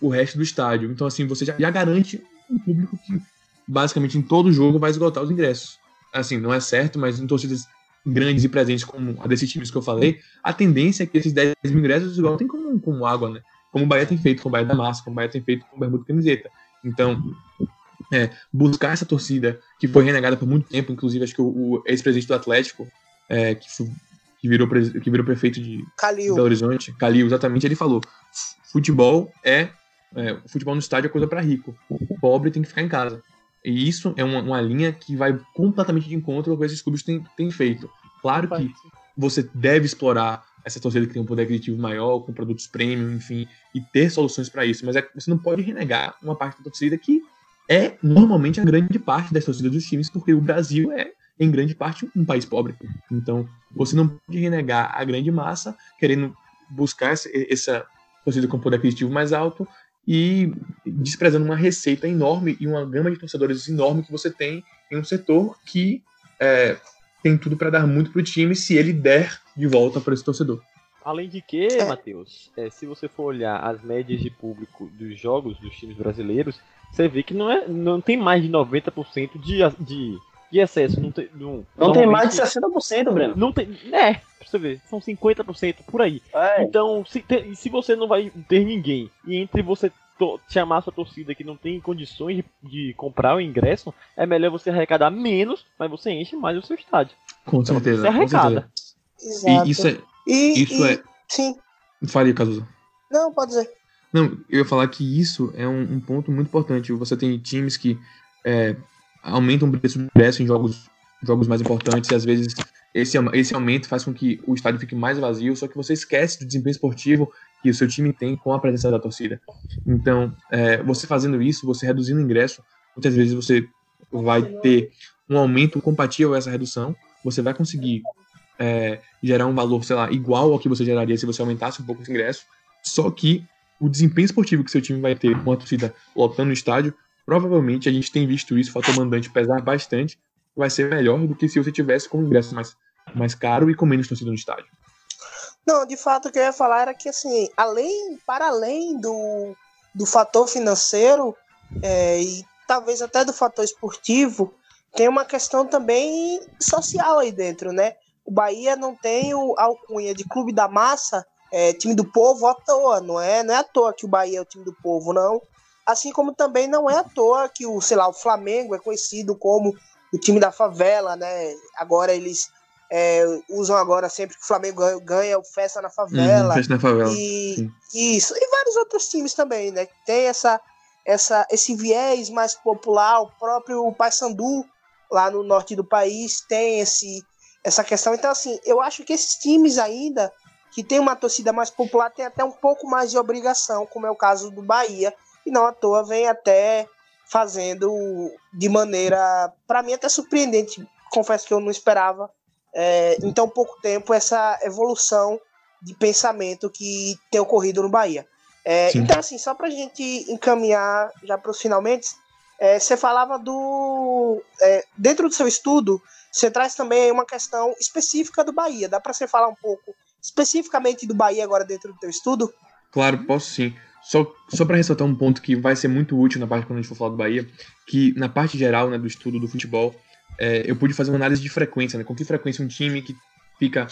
o resto do estádio. Então, assim, você já, já garante um público que basicamente em todo jogo vai esgotar os ingressos. Assim, não é certo, mas em torcidas grandes e presentes como a desses times que eu falei, a tendência é que esses 10 mil ingressos esgotem como, como água, né? Como o Bahia tem feito com o Bahia da Massa, como o Bahia tem feito com o Bermuda Camiseta. Então, é, buscar essa torcida que foi renegada por muito tempo, inclusive acho que o, o ex-presidente do Atlético, é, que, que, virou, que virou prefeito de Calil. Belo Horizonte, Calil, exatamente, ele falou: futebol é, é futebol no estádio é coisa para rico, o pobre tem que ficar em casa. E isso é uma, uma linha que vai completamente de encontro com o que esses clubes têm, têm feito. Claro que você deve explorar essa torcida que tem um poder aquisitivo maior, com produtos premium, enfim, e ter soluções para isso. Mas é, você não pode renegar uma parte da torcida que é normalmente a grande parte das torcidas dos times, porque o Brasil é, em grande parte, um país pobre. Então, você não pode renegar a grande massa, querendo buscar essa, essa torcida com poder aquisitivo mais alto e desprezando uma receita enorme e uma gama de torcedores enorme que você tem em um setor que é, tem tudo para dar muito pro time se ele der de volta para esse torcedor. Além de que, Matheus, é, se você for olhar as médias de público dos jogos dos times brasileiros, você vê que não, é, não tem mais de 90% de, de, de excesso. Não tem, não, Não tem mais de normalmente- 60%, Breno. Não tem. É, pra você ver, são 50% por aí. É, Então, se, te- se você não vai ter ninguém e entre você to- chamar sua torcida que não tem condições de, de comprar o ingresso, é melhor você arrecadar menos, mas você enche mais o seu estádio. Com certeza. Você com arrecada. certeza. Exato. E isso é. E- isso e- é- Sim. Fale, Cazuza. Não, pode dizer. Não, eu ia falar que isso é um, um ponto muito importante. Você tem times que é, aumentam o preço do ingresso em jogos, jogos mais importantes e às vezes esse, esse aumento faz com que o estádio fique mais vazio, só que você esquece do desempenho esportivo que o seu time tem com a presença da torcida. Então, é, você fazendo isso, você reduzindo o ingresso, muitas vezes você vai ter um aumento compatível a essa redução, você vai conseguir é, gerar um valor, sei lá, igual ao que você geraria se você aumentasse um pouco esse ingresso, só que o desempenho esportivo que seu time vai ter com a torcida lotando o estádio, provavelmente a gente tem visto isso, o fator mandante pesar bastante, vai ser melhor do que se você tivesse com ingresso mais, mais caro e com menos torcida no estádio. Não, de fato o que eu ia falar era que assim, além, para além do, do fator financeiro é, e talvez até do fator esportivo, tem uma questão também social aí dentro, né? O Bahia não tem o alcunha de clube da massa, é, time do povo à toa, não é? Não é à toa que o Bahia é o time do povo, não. Assim como também não é à toa que o, sei lá, o Flamengo é conhecido como o time da favela, né? Agora eles é, usam agora sempre que o Flamengo ganha o Festa na Favela. Uhum, festa na favela. E, isso, e vários outros times também, né? Tem essa, essa, esse viés mais popular, o próprio Paysandu, lá no norte do país, tem esse, essa questão. Então, assim, eu acho que esses times ainda, que tem uma torcida mais popular, tem até um pouco mais de obrigação, como é o caso do Bahia, e não à toa vem até fazendo de maneira, para mim, até surpreendente. Confesso que eu não esperava é, em tão pouco tempo essa evolução de pensamento que tem ocorrido no Bahia. É, então, assim, só para a gente encaminhar já para os finalmente, é, você falava do. É, dentro do seu estudo, você traz também uma questão específica do Bahia. Dá para você falar um pouco especificamente do Bahia agora dentro do teu estudo? Claro, posso sim. Só, só para ressaltar um ponto que vai ser muito útil na parte quando a gente for falar do Bahia, que na parte geral né, do estudo do futebol, é, eu pude fazer uma análise de frequência, né? Com que frequência um time que fica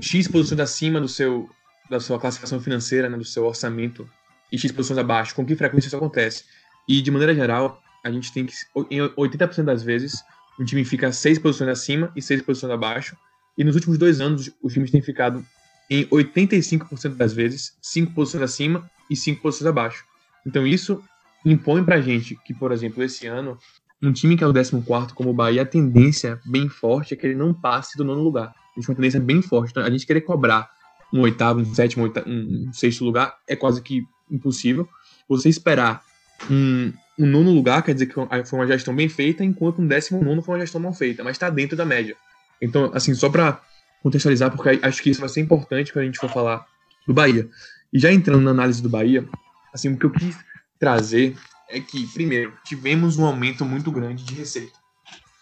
X posições acima do seu, da sua classificação financeira, né, do seu orçamento, e X posições abaixo, com que frequência isso acontece. E, de maneira geral, a gente tem que, em 80% das vezes, um time fica 6 posições acima e 6 posições abaixo, e nos últimos dois anos, os times têm ficado, em 85% das vezes, 5 posições acima e cinco posições abaixo. Então isso impõe pra gente que, por exemplo, esse ano, um time que é o 14 como o Bahia, a tendência bem forte é que ele não passe do nono lugar. Existe uma tendência bem forte. Então, a gente querer cobrar um oitavo, um sétimo, um sexto lugar é quase que impossível. Você esperar um, um nono lugar quer dizer que foi uma gestão bem feita, enquanto um décimo nono foi uma gestão mal feita, mas está dentro da média. Então, assim, só para contextualizar, porque acho que isso vai ser importante quando a gente for falar do Bahia. E já entrando na análise do Bahia, assim, o que eu quis trazer é que, primeiro, tivemos um aumento muito grande de receita.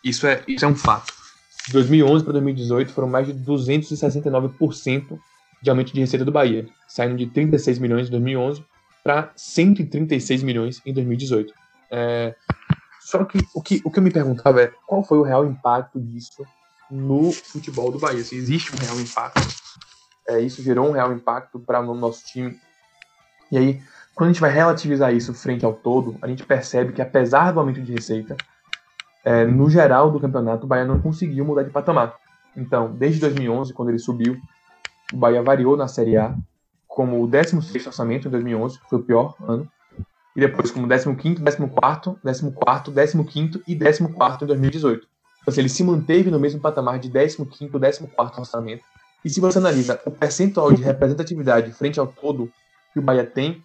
Isso é, isso é um fato. De 2011 para 2018 foram mais de 269% de aumento de receita do Bahia, saindo de 36 milhões em 2011 para 136 milhões em 2018. É, só que o, que o que eu me perguntava é qual foi o real impacto disso no futebol do Bahia? Se existe um real impacto é, isso gerou um real impacto para o nosso time. E aí, quando a gente vai relativizar isso frente ao todo, a gente percebe que apesar do aumento de receita, é, no geral do campeonato, o Bahia não conseguiu mudar de patamar. Então, desde 2011, quando ele subiu, o Bahia variou na Série A como o 16º orçamento em 2011, que foi o pior ano, e depois como 15º, 14º, 14º, 15º e 14º em 2018. Então, assim, ele se manteve no mesmo patamar de 15º, 14º orçamento, e se você analisa o percentual de representatividade frente ao todo que o Bahia tem,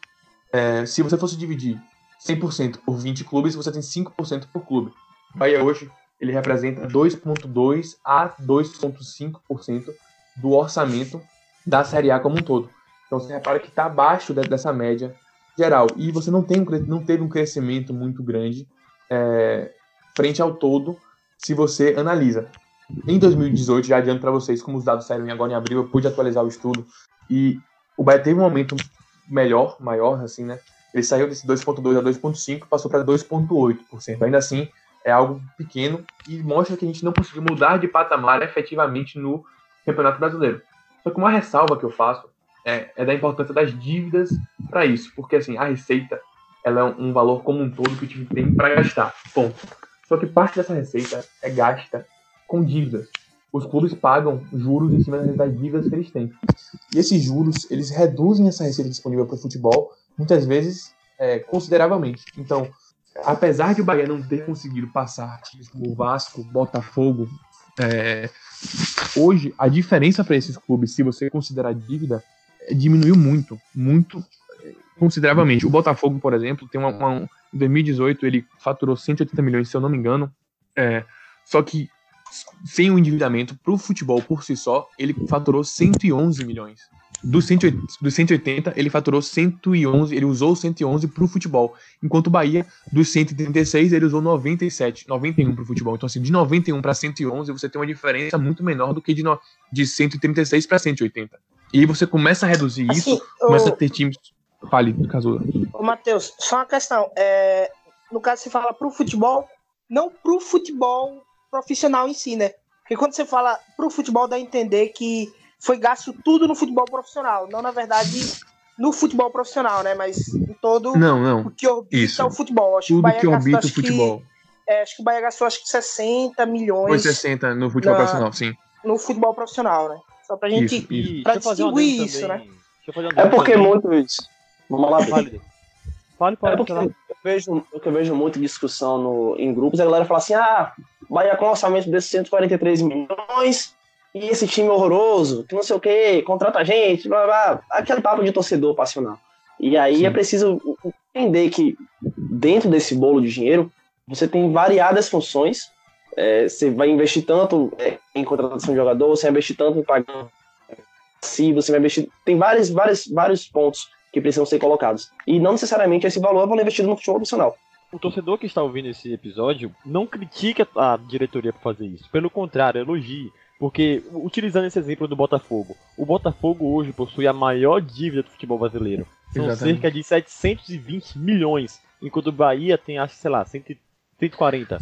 é, se você fosse dividir 100% por 20 clubes, você tem 5% por clube. O Bahia hoje ele representa 2,2% a 2,5% do orçamento da Série A como um todo. Então você repara que está abaixo dessa média geral. E você não, tem um, não teve um crescimento muito grande é, frente ao todo se você analisa. Em 2018, já adianto para vocês, como os dados saíram agora em abril, eu pude atualizar o estudo e o Bahia teve um aumento melhor, maior, assim, né? Ele saiu desse 2,2 a 2,5 passou para 2,8%. Ainda assim, é algo pequeno e mostra que a gente não conseguiu mudar de patamar efetivamente no Campeonato Brasileiro. Só que uma ressalva que eu faço é, é da importância das dívidas para isso, porque assim, a receita ela é um valor como um todo que o time tem para gastar. Ponto. Só que parte dessa receita é gasta com dívidas. Os clubes pagam juros em cima das dívidas que eles têm. E esses juros, eles reduzem essa receita disponível para o futebol, muitas vezes, é, consideravelmente. Então, apesar de o Bahia não ter conseguido passar times como Vasco, Botafogo, é, hoje a diferença para esses clubes, se você considerar dívida, é, diminuiu muito, muito é, consideravelmente. O Botafogo, por exemplo, tem uma, uma, em 2018 ele faturou 180 milhões, se eu não me engano. É, só que sem o endividamento para o futebol por si só, ele faturou 111 milhões. Dos 180, ele faturou 111, ele usou 111 para o futebol. Enquanto o Bahia, dos 136, ele usou 97, 91 para o futebol. Então, assim, de 91 para 111, você tem uma diferença muito menor do que de, no, de 136 para 180. E aí você começa a reduzir assim, isso, o... começa a ter times. Fale, caso. Ô, Matheus, só uma questão. É, no caso, se fala para o futebol, não para o futebol profissional em si, né? Porque quando você fala pro futebol, dá a entender que foi gasto tudo no futebol profissional, não na verdade no futebol profissional, né? Mas todo Não, não. o que orbita Isso. o futebol. Acho que o Tudo Bahia que gastou, orbita o acho que- futebol. é, acho que o Bahia gastou acho que 60 Foi milhões 60 no futebol Na- profissional, sim. no futebol profissional, né? Só pra gente. Isso. E Pra um distinguir adendo isso, também. né? Um É porque também. muitos. Vamos lá, Fale, fale, É pode porque eu vejo, o que eu vejo muito discussão no, em grupos, a galera fala assim: ah, Bahia com orçamento desses 143 milhões e esse time horroroso, que não sei o que, contrata a gente, blá, blá, blá. aquele papo de torcedor passional. E aí Sim. é preciso entender que dentro desse bolo de dinheiro você tem variadas funções. É, você vai investir tanto é, em contratação de jogador, você vai investir tanto em pagar se você vai investir. Tem vários, vários, vários pontos que precisam ser colocados. E não necessariamente esse valor é valor investido no futebol profissional. O torcedor que está ouvindo esse episódio não critica a diretoria por fazer isso. Pelo contrário, elogie. Porque, utilizando esse exemplo do Botafogo, o Botafogo hoje possui a maior dívida do futebol brasileiro. São Exatamente. cerca de 720 milhões, enquanto o Bahia tem, acho, sei lá, 100 140.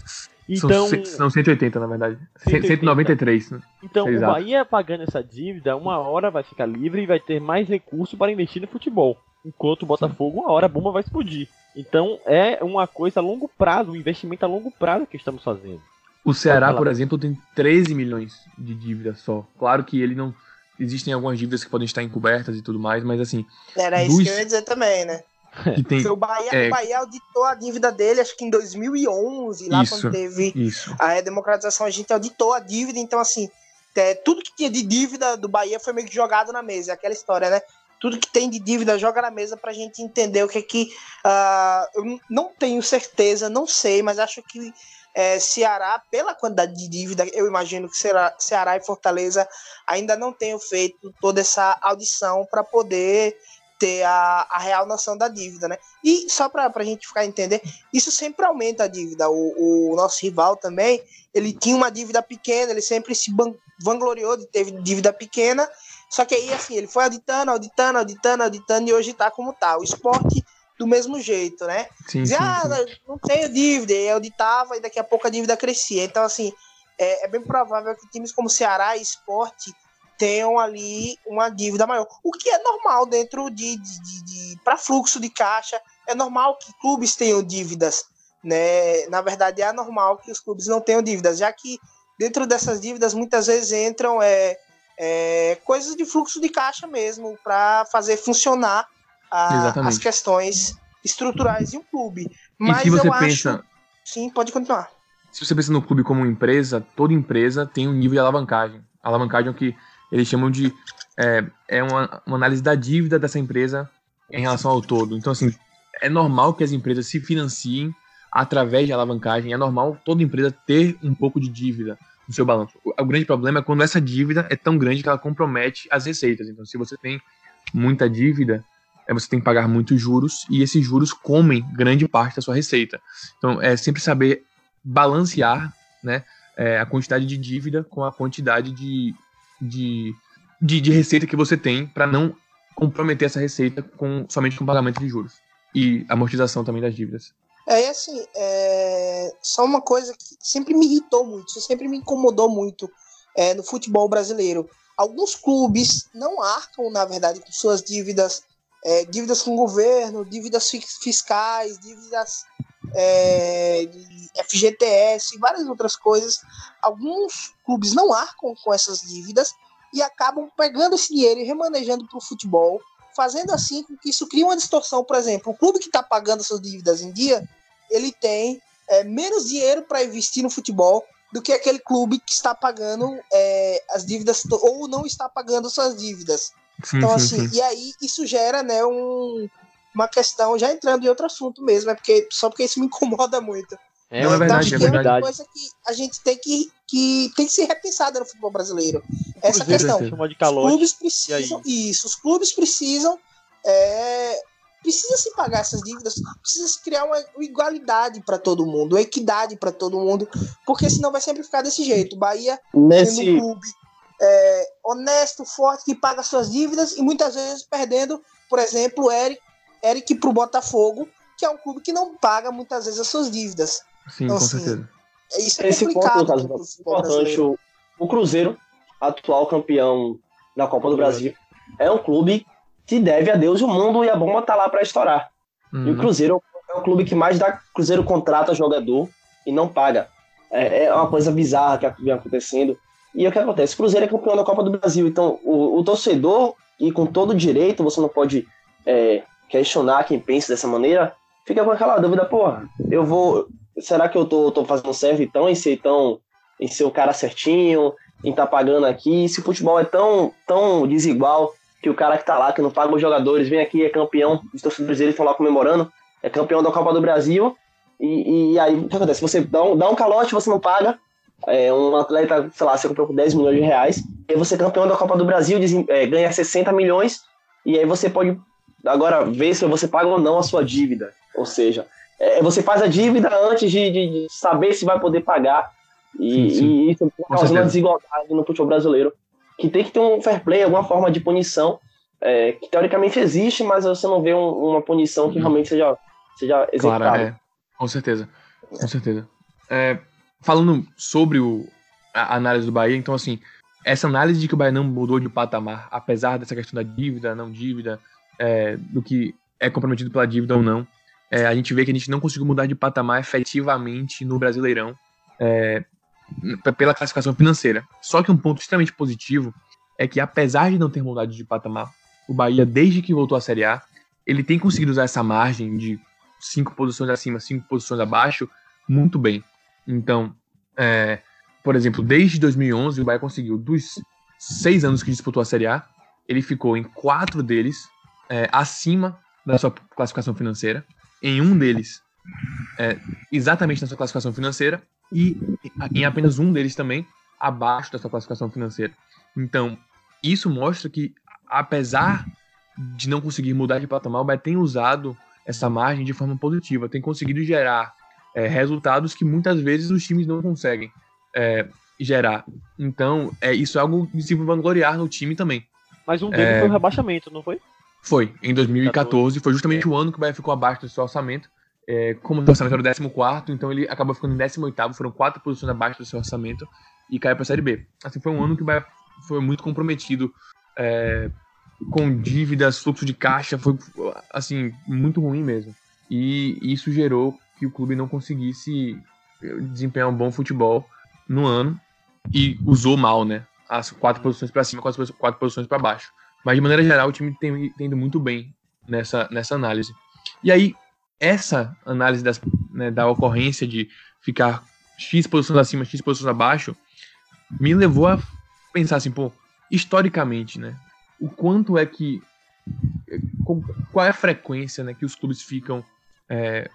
Então, São, ce- são 180, na verdade. 180. 193. né? então o. Bahia pagando essa dívida, uma hora vai ficar livre e vai ter mais recurso para investir no futebol. Enquanto o Botafogo, uma hora a bomba vai explodir. Então é uma coisa a longo prazo, um investimento a longo prazo que estamos fazendo. O Ceará, falar. por exemplo, tem 13 milhões de dívida só. Claro que ele não. Existem algumas dívidas que podem estar encobertas e tudo mais, mas assim, Era isso Dos- que eu ia dizer também, né? Que tem. Porque o Bahia, É. o Bahia auditou a dívida dele, acho que em 2011, lá Isso. quando teve Isso. a redemocratização, a gente auditou a dívida, então assim, é, tudo que tinha de dívida do Bahia foi meio que jogado na mesa, é aquela história, né? Tudo que tem de dívida joga na mesa pra gente entender o que é que. ah, eu não tenho certeza, não sei, mas acho que é, Ceará, pela quantidade de dívida, eu imagino que Ceará, Ceará e Fortaleza ainda não tenham feito toda essa audição para poder ter a, a real noção da dívida, né? E só para a gente ficar entender, isso sempre aumenta a dívida. O, o nosso rival também, ele tinha uma dívida pequena, ele sempre se vangloriou de ter dívida pequena, só que aí, assim, ele foi auditando, auditando, auditando, auditando, e hoje tá como tá. O esporte, do mesmo jeito, né? Sim, sim, Dizia, ah, sim. não tenho dívida, e auditava, e daqui a pouco a dívida crescia. Então, assim, é, é bem provável que times como Ceará e Esporte tenham ali uma dívida maior. O que é normal dentro de, de, de, de para fluxo de caixa, é normal que clubes tenham dívidas, né? Na verdade, é anormal que os clubes não tenham dívidas, já que dentro dessas dívidas muitas vezes entram é, é, coisas de fluxo de caixa mesmo para fazer funcionar a- as questões estruturais de um clube. Mas e se você eu pensa, acho. Sim, pode continuar. se você pensa no clube como empresa, toda empresa tem um nível de alavancagem. Alavancagem é o que eles chamam de é, é uma, uma análise da dívida dessa empresa em relação ao todo. Então, assim, é normal que as empresas se financiem através de alavancagem. É normal toda empresa ter um pouco de dívida no seu balanço. O, o grande problema é quando essa dívida é tão grande que ela compromete as receitas. Então, se você tem muita dívida, é, você tem que pagar muitos juros e esses juros comem grande parte da sua receita. Então, é sempre saber balancear né, é, a quantidade de dívida com a quantidade de, de, de, de receita que você tem para não comprometer essa receita com somente com pagamento de juros e amortização também das dívidas. É e assim, é... só uma coisa que sempre me irritou muito, isso sempre me incomodou muito é, no futebol brasileiro. Alguns clubes não arcam, na verdade, com suas dívidas, é, dívidas com o governo, dívidas fi- fiscais, dívidas é, FGTS e várias outras coisas. Alguns clubes não arcam com essas dívidas e acabam pegando esse dinheiro e remanejando para o futebol, fazendo assim com que isso crie uma distorção. Por exemplo, o clube que está pagando essas dívidas em dia, ele tem é, menos dinheiro para investir no futebol do que aquele clube que está pagando é, as dívidas ou não está pagando suas dívidas. Sim, Então, sim, assim, sim. e aí isso gera, né, um, uma questão, já entrando em outro assunto mesmo, é porque só porque isso me incomoda muito. É Não, é uma verdade, Então, é acho que uma verdade. coisa que a gente tem que, que tem que ser repensada no futebol brasileiro. Essa Cruzeiro questão. Os clubes e precisam. Isso, os clubes precisam. É, precisa se pagar essas dívidas, precisa se criar uma igualdade para todo mundo, uma equidade para todo mundo, porque senão vai sempre ficar desse jeito. Bahia sendo um Nesse, clube é, honesto, forte, que paga suas dívidas e muitas vezes perdendo, por exemplo, o Eric, Eric pro Botafogo, que é um clube que não paga muitas vezes as suas dívidas. Sim, Então, com assim, certeza. Isso é Esse ponto, complicado. no caso, pro é importante. O, o Cruzeiro, atual campeão da Copa do Brasil, é um clube que deve a Deus o mundo e a bomba tá lá para estourar. E o Hum, Cruzeiro é o clube que mais dá. Cruzeiro contrata jogador e não paga. É, é uma coisa bizarra que vem acontecendo. E o que acontece? O Cruzeiro é campeão da Copa do Brasil. Então, o, o torcedor, e com todo direito, você não pode é, questionar quem pensa dessa maneira, fica com aquela dúvida, porra, eu vou. Será que eu tô, tô fazendo certo então em ser tão. em ser o cara certinho, em tá pagando aqui? Se o futebol é tão, tão desigual que o cara que tá lá, que não paga os jogadores, vem aqui, é campeão, os torcedores dele estão lá comemorando, é campeão da Copa do Brasil, e, e aí o que acontece? Você dá um, dá um calote, você não paga. É, um atleta, sei lá, você comprou por 10 milhões de reais, e você é campeão da Copa do Brasil, desem- é, ganha 60 milhões, e aí você pode agora ver se você paga ou não a sua dívida. Ou seja, é, você faz a dívida antes de, de- de saber se vai poder pagar. E, Sim, sim. e isso certeza. uma desigualdade no futebol brasileiro. Que tem que ter um fair play, alguma forma de punição, é, que teoricamente existe, mas você não vê um- uma punição que realmente seja, seja executada. Claro, é. Com certeza. Com certeza. É, falando sobre o, a análise do Bahia, então, assim, essa análise de que o Bahia não mudou de patamar, apesar dessa questão da dívida, não dívida, é, do que é comprometido pela dívida ou não, é, a gente vê que a gente não conseguiu mudar de patamar efetivamente no Brasileirão é, pela classificação financeira. Só que um ponto extremamente positivo é que, apesar de não ter mudado de patamar, o Bahia, desde que voltou à Série A, ele tem conseguido usar essa margem de cinco posições acima, cinco posições abaixo, muito bem. Então, é, por exemplo, desde 2011, o Bahia conseguiu, dos seis anos que disputou a Série A, ele ficou em quatro deles é, acima da sua classificação financeira, em um deles é, exatamente na sua classificação financeira e em apenas um deles também abaixo da sua classificação financeira. Então, isso mostra que, apesar de não conseguir mudar de patamar, o Bahia tem usado essa margem de forma positiva, tem conseguido gerar é, resultados que muitas vezes os times não conseguem é, gerar. Então, é, isso é algo de se vangloriar no time também. Mas um deles É. foi o rebaixamento, não foi? Foi, em 2014, foi justamente o ano que o Bahia ficou abaixo do seu orçamento. É, como o orçamento era o 14, então ele acabou ficando em 18, foram quatro posições abaixo do seu orçamento e caiu para a Série B. Assim, foi um ano que o Bahia foi muito comprometido é, com dívidas, fluxo de caixa, foi assim, muito ruim mesmo. E isso gerou que o clube não conseguisse desempenhar um bom futebol no ano e usou mal, né? As quatro posições para cima, quatro, quatro posições para baixo. Mas de maneira geral, o time tem, tem ido muito bem nessa, nessa análise. E aí, essa análise das, né, da ocorrência de ficar X posições acima, X posições abaixo, me levou a pensar assim, pô, historicamente, né? O quanto é que. Qual é a frequência né, que os clubes ficam. é,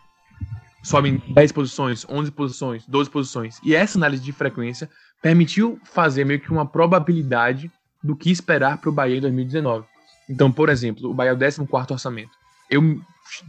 sobem 10 posições, 11 posições, 12 posições. E essa análise de frequência permitiu fazer meio que uma probabilidade do que esperar para o Bahia em 2019. Então, por exemplo, o Bahia é o 14 orçamento. Eu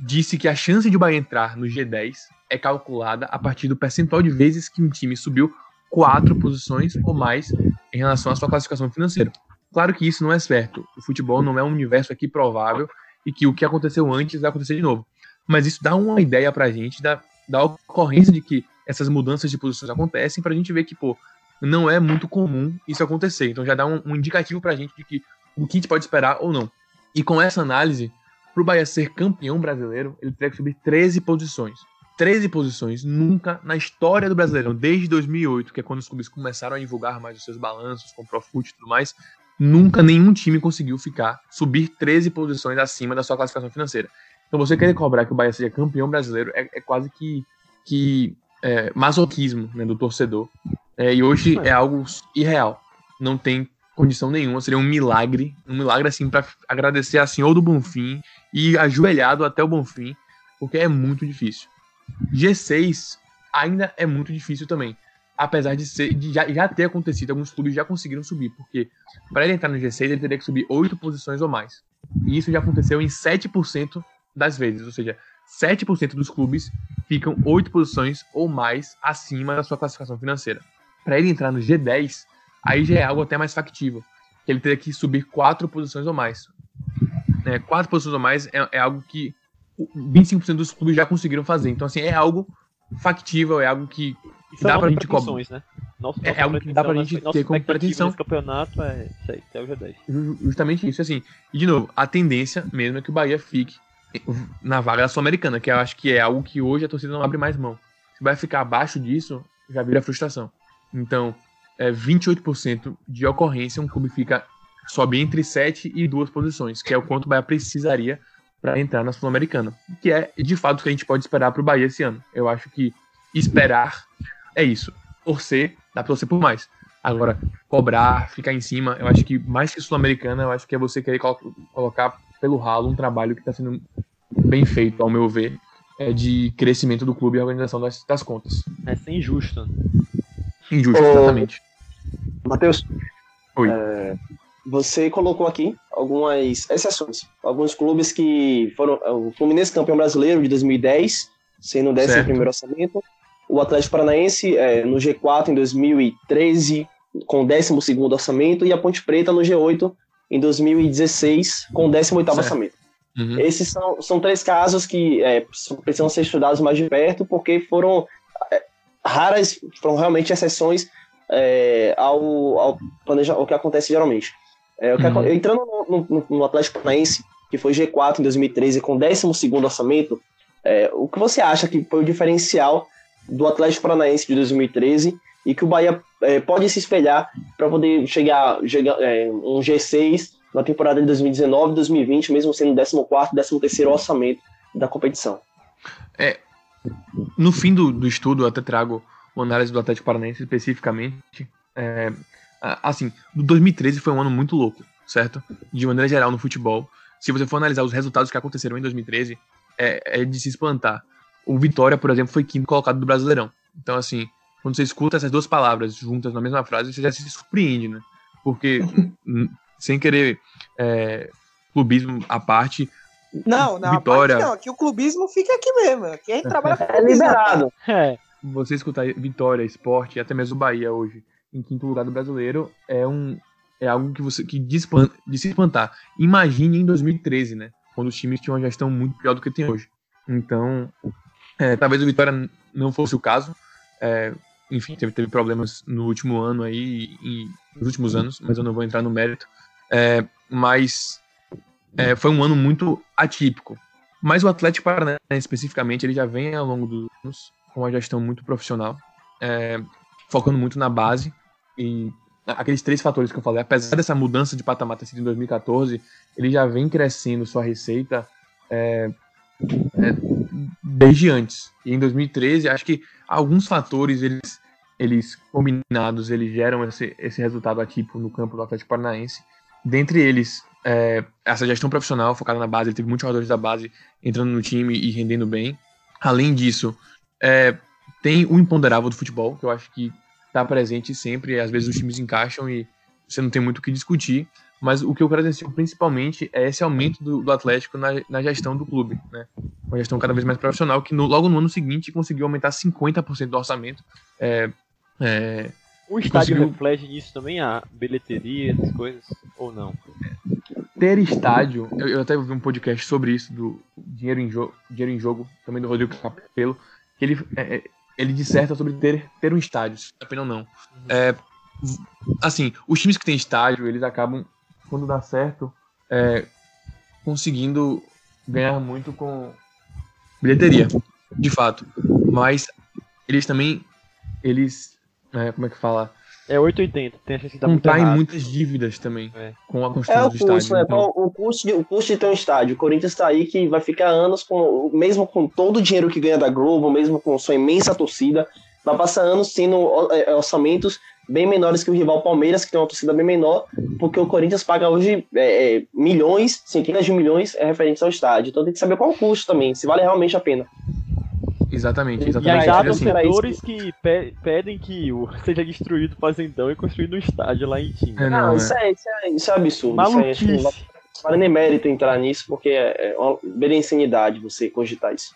disse que a chance de o Bahia entrar no G10 é calculada a partir do percentual de vezes que um time subiu quatro posições ou mais em relação à sua classificação financeira. Claro que isso não é certo. O futebol não é um universo aqui provável e que o que aconteceu antes vai acontecer de novo. Mas isso dá uma ideia pra gente da, da ocorrência de que essas mudanças de posições acontecem pra gente ver que, pô, não é muito comum isso acontecer. Então já dá um, um indicativo pra gente de que o que a gente pode esperar ou não. E com essa análise, pro Bahia ser campeão brasileiro, ele teria que subir 13 posições. 13 posições nunca na história do Brasileirão, desde 2008, que é quando os clubes começaram a divulgar mais os seus balanços com Profut e tudo mais, nunca nenhum time conseguiu ficar, subir 13 posições acima da sua classificação financeira. Então você querer cobrar que o Bahia seja campeão brasileiro é, é quase que, que é, masoquismo né, do torcedor. É, e hoje é algo irreal. Não tem condição nenhuma. Seria um milagre. Um milagre assim para agradecer a Senhor do Bonfim e ajoelhado até o Bonfim, porque é muito difícil. G6 ainda é muito difícil também. Apesar de, ser, de já, já ter acontecido, alguns clubes já conseguiram subir, porque para ele entrar no G6 ele teria que subir 8 posições ou mais. E isso já aconteceu em 7% das vezes, ou seja, 7% dos clubes ficam 8 posições ou mais acima da sua classificação financeira. Para ele entrar no G10, aí já é algo até mais factível. Ele teria que subir 4 posições ou mais. É, 4 posições ou mais é, é algo que 25% dos clubes já conseguiram fazer. Então, assim, é algo factível, é algo que Isso dá é pra gente cobrar. né? Nossa, É nossa algo que dá pra gente nossa ter como pretensão. nesse campeonato é isso aí, é o G10. Ju- Justamente isso, assim. E de novo, a tendência mesmo é que o Bahia fique na vaga da Sul-Americana, que eu acho que é algo que hoje a torcida não abre mais mão. Se vai ficar abaixo disso, já vira frustração. Então, é 28% de ocorrência, um clube fica sobe entre 7 e 2 posições, que é o quanto o Bahia precisaria para entrar na Sul-Americana, que é de fato o que a gente pode esperar para o Bahia esse ano. Eu acho que esperar é isso. Torcer, dá para torcer por mais. Agora, cobrar, ficar em cima, eu acho que mais que Sul-Americana, eu acho que é você querer colo colocar pelo ralo um trabalho que está sendo bem feito, ao meu ver, é de crescimento do clube e organização das, das contas. É ser injusto. Injusto, Ô, exatamente. Matheus, Oi. é, você colocou aqui algumas exceções. Alguns clubes que foram. O Fluminense campeão brasileiro de 2010, sendo o 11 Certo. primeiro orçamento. O Atlético Paranaense é, no G4 em 2013, com o 12 orçamento. E a Ponte Preta no G8 em 2016, com o 18 Certo. orçamento. Uhum. Esses são, são três casos que é, precisam ser estudados mais de perto, porque foram é, raras, foram realmente exceções é, ao, ao, planeja- ao que acontece geralmente. É, o que Uhum. acon- Entrando no, no- no Atlético Paranaense, que foi G4 em 2013 com 12 orçamento, é, o que você acha que foi o diferencial do Atlético Paranaense de 2013 e que o Bahia é, pode se espelhar para poder chegar, chegar é, um G6 na temporada de 2019 2020, mesmo sendo o 14 13 orçamento da competição. No fim do, do estudo, eu até trago uma análise do Atlético Paranaense especificamente. É, assim, o 2013 foi um ano muito louco, certo? De maneira geral no futebol. Se você for analisar os resultados que aconteceram em 2013, é, é de se espantar. O Vitória, por exemplo, foi quinto colocado do Brasileirão. Então, assim, quando você escuta essas duas palavras juntas na mesma frase, você já se surpreende, né? Porque, *laughs* sem querer é, clubismo à parte, Não, não, Vitória, Vitória... não, aqui o clubismo fica aqui mesmo. Gente trabalha *laughs* com É clubismo. liberado. É. você escutar Vitória, Esporte e até mesmo o Bahia hoje em quinto lugar do brasileiro é um é algo que você que de, se espantar. Imagine em 2013, né? Quando os times tinham uma gestão muito pior do que tem hoje. Então, é, talvez o Vitória não fosse o caso. É, enfim, teve, teve problemas no último ano aí, e nos últimos anos, mas eu não vou entrar no mérito. É, mas é, foi um ano muito atípico. Mas o Atlético Paranaense, especificamente, ele já vem ao longo dos anos com uma gestão muito profissional, é, focando muito na base e aqueles três fatores que eu falei, apesar dessa mudança de patamar ter sido em 2014, ele já vem crescendo sua receita é, é, desde antes. E em 2013, acho que alguns fatores eles, eles combinados, eles geram esse, esse resultado atípico no campo do Atlético Paranaense. Dentre eles, é, essa gestão profissional focada na base, ele teve muitos jogadores da base entrando no time e rendendo bem. Além disso, é, tem o imponderável do futebol, que eu acho que está presente sempre. Às vezes os times encaixam e você não tem muito o que discutir. Mas o que eu presencio principalmente é esse aumento do, do Atlético na, na gestão do clube, né? Uma gestão cada vez mais profissional, que no- logo no ano seguinte conseguiu aumentar 50% do orçamento. É, é, O estádio Conseguiu- reflete nisso também, a bilheteria, essas coisas, ou não? ter estádio, eu, eu até vi um podcast sobre isso, do Dinheiro em, jo Dinheiro em Jogo, também do Rodrigo Capello, que ele, é, é, ele disserta sobre ter, ter um estádio, se vale a pena ou não. É, v- assim, os times que têm estádio, eles acabam, quando dá certo, é, conseguindo ganhar muito com bilheteria, de fato. Mas eles também, eles, é, como é que fala? É 880, tem a chance de dar muito Contraem errado. muitas dívidas também É. com a É construção o do custo, estádio. né? então- O, custo de, o custo de ter um estádio. O Corinthians está aí que vai ficar anos com, mesmo com todo o dinheiro que ganha da Globo, mesmo com sua imensa torcida, vai passar anos tendo ó, é, orçamentos bem menores que o rival Palmeiras, que tem uma torcida bem menor, porque o Corinthians paga hoje é, é, milhões, centenas de milhões é, referentes ao estádio. Então tem que saber qual o custo também, se vale realmente a pena. Exatamente, E exatamente. ainda há Ele, assim, torcedor- torcedores que pe- pedem que o, *laughs* seja destruído o fazendão e construído um estádio lá em Tinga. É, Não, não, isso, é, isso, é, isso é absurdo. Isso é, acho que não Maluquice. vale nem mérito entrar nisso, porque é, é uma beira insanidade você cogitar isso.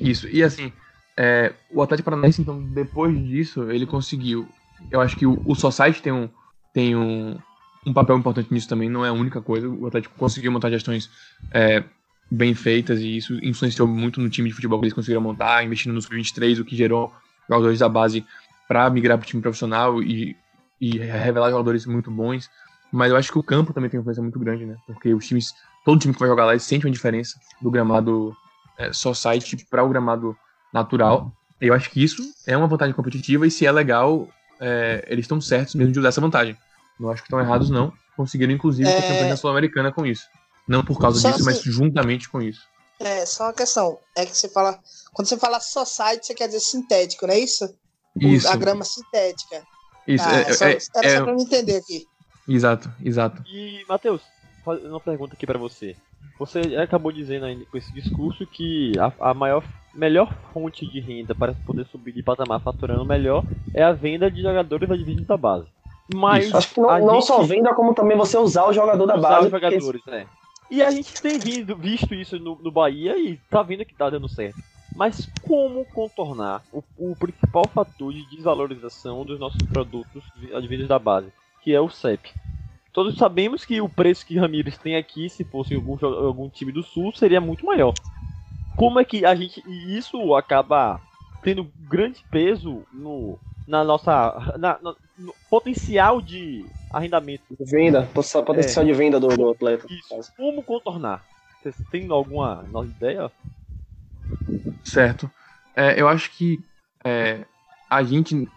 Isso. E assim, é, o Atlético Paranaense, então, depois disso, ele conseguiu. Eu acho que o, o Society tem um, tem um, um papel importante nisso também, não é a única coisa. O Atlético conseguiu montar gestões é, bem feitas e isso influenciou muito no time de futebol que eles conseguiram montar, investindo nos 23, o que gerou jogadores da base para migrar para o time profissional e, e revelar jogadores muito bons. Mas eu acho que o campo também tem uma influência muito grande, né? Porque os times, todo time que vai jogar lá, sente uma diferença do gramado é, site para o gramado natural. E eu acho que isso é uma vantagem competitiva e se é legal, é, eles estão certos mesmo de usar essa vantagem. Não acho que estão errados, não. Conseguiram, inclusive, É. ser campeões da Sul-Americana com isso. Não por causa Só disso, mas assim- juntamente com isso. É, só uma questão. É que você fala. Quando você fala society, você quer dizer sintético, não é isso? O- Isso, A grama sintética. isso. Ah, é, só, é- era é- só pra me entender aqui. exato, exato. E, Matheus, uma pergunta aqui pra você. Você acabou dizendo aí com esse discurso que a, a maior, melhor fonte de renda para poder subir de patamar faturando melhor é a venda de jogadores da divisão da base. Mas. Acho que não, não gente- só venda, como também você usar o jogador da usar base. os porque jogadores, né? E a gente tem vindo, visto isso no, no Bahia e tá vendo que tá dando certo. Mas como contornar o, o principal fator de desvalorização dos nossos produtos vi- advindos da base, que é o CEP? Todos sabemos que o preço que Ramires tem aqui, se fosse algum, algum time do Sul, seria muito maior. Como é que a gente. E isso acaba tendo grande peso no, na nossa. na- na- potencial de arrendamento Venda, poten- potencial de venda do, do atleta. isso. Como contornar? Vocês têm alguma nova ideia? Certo. É, eu acho que é, a gente,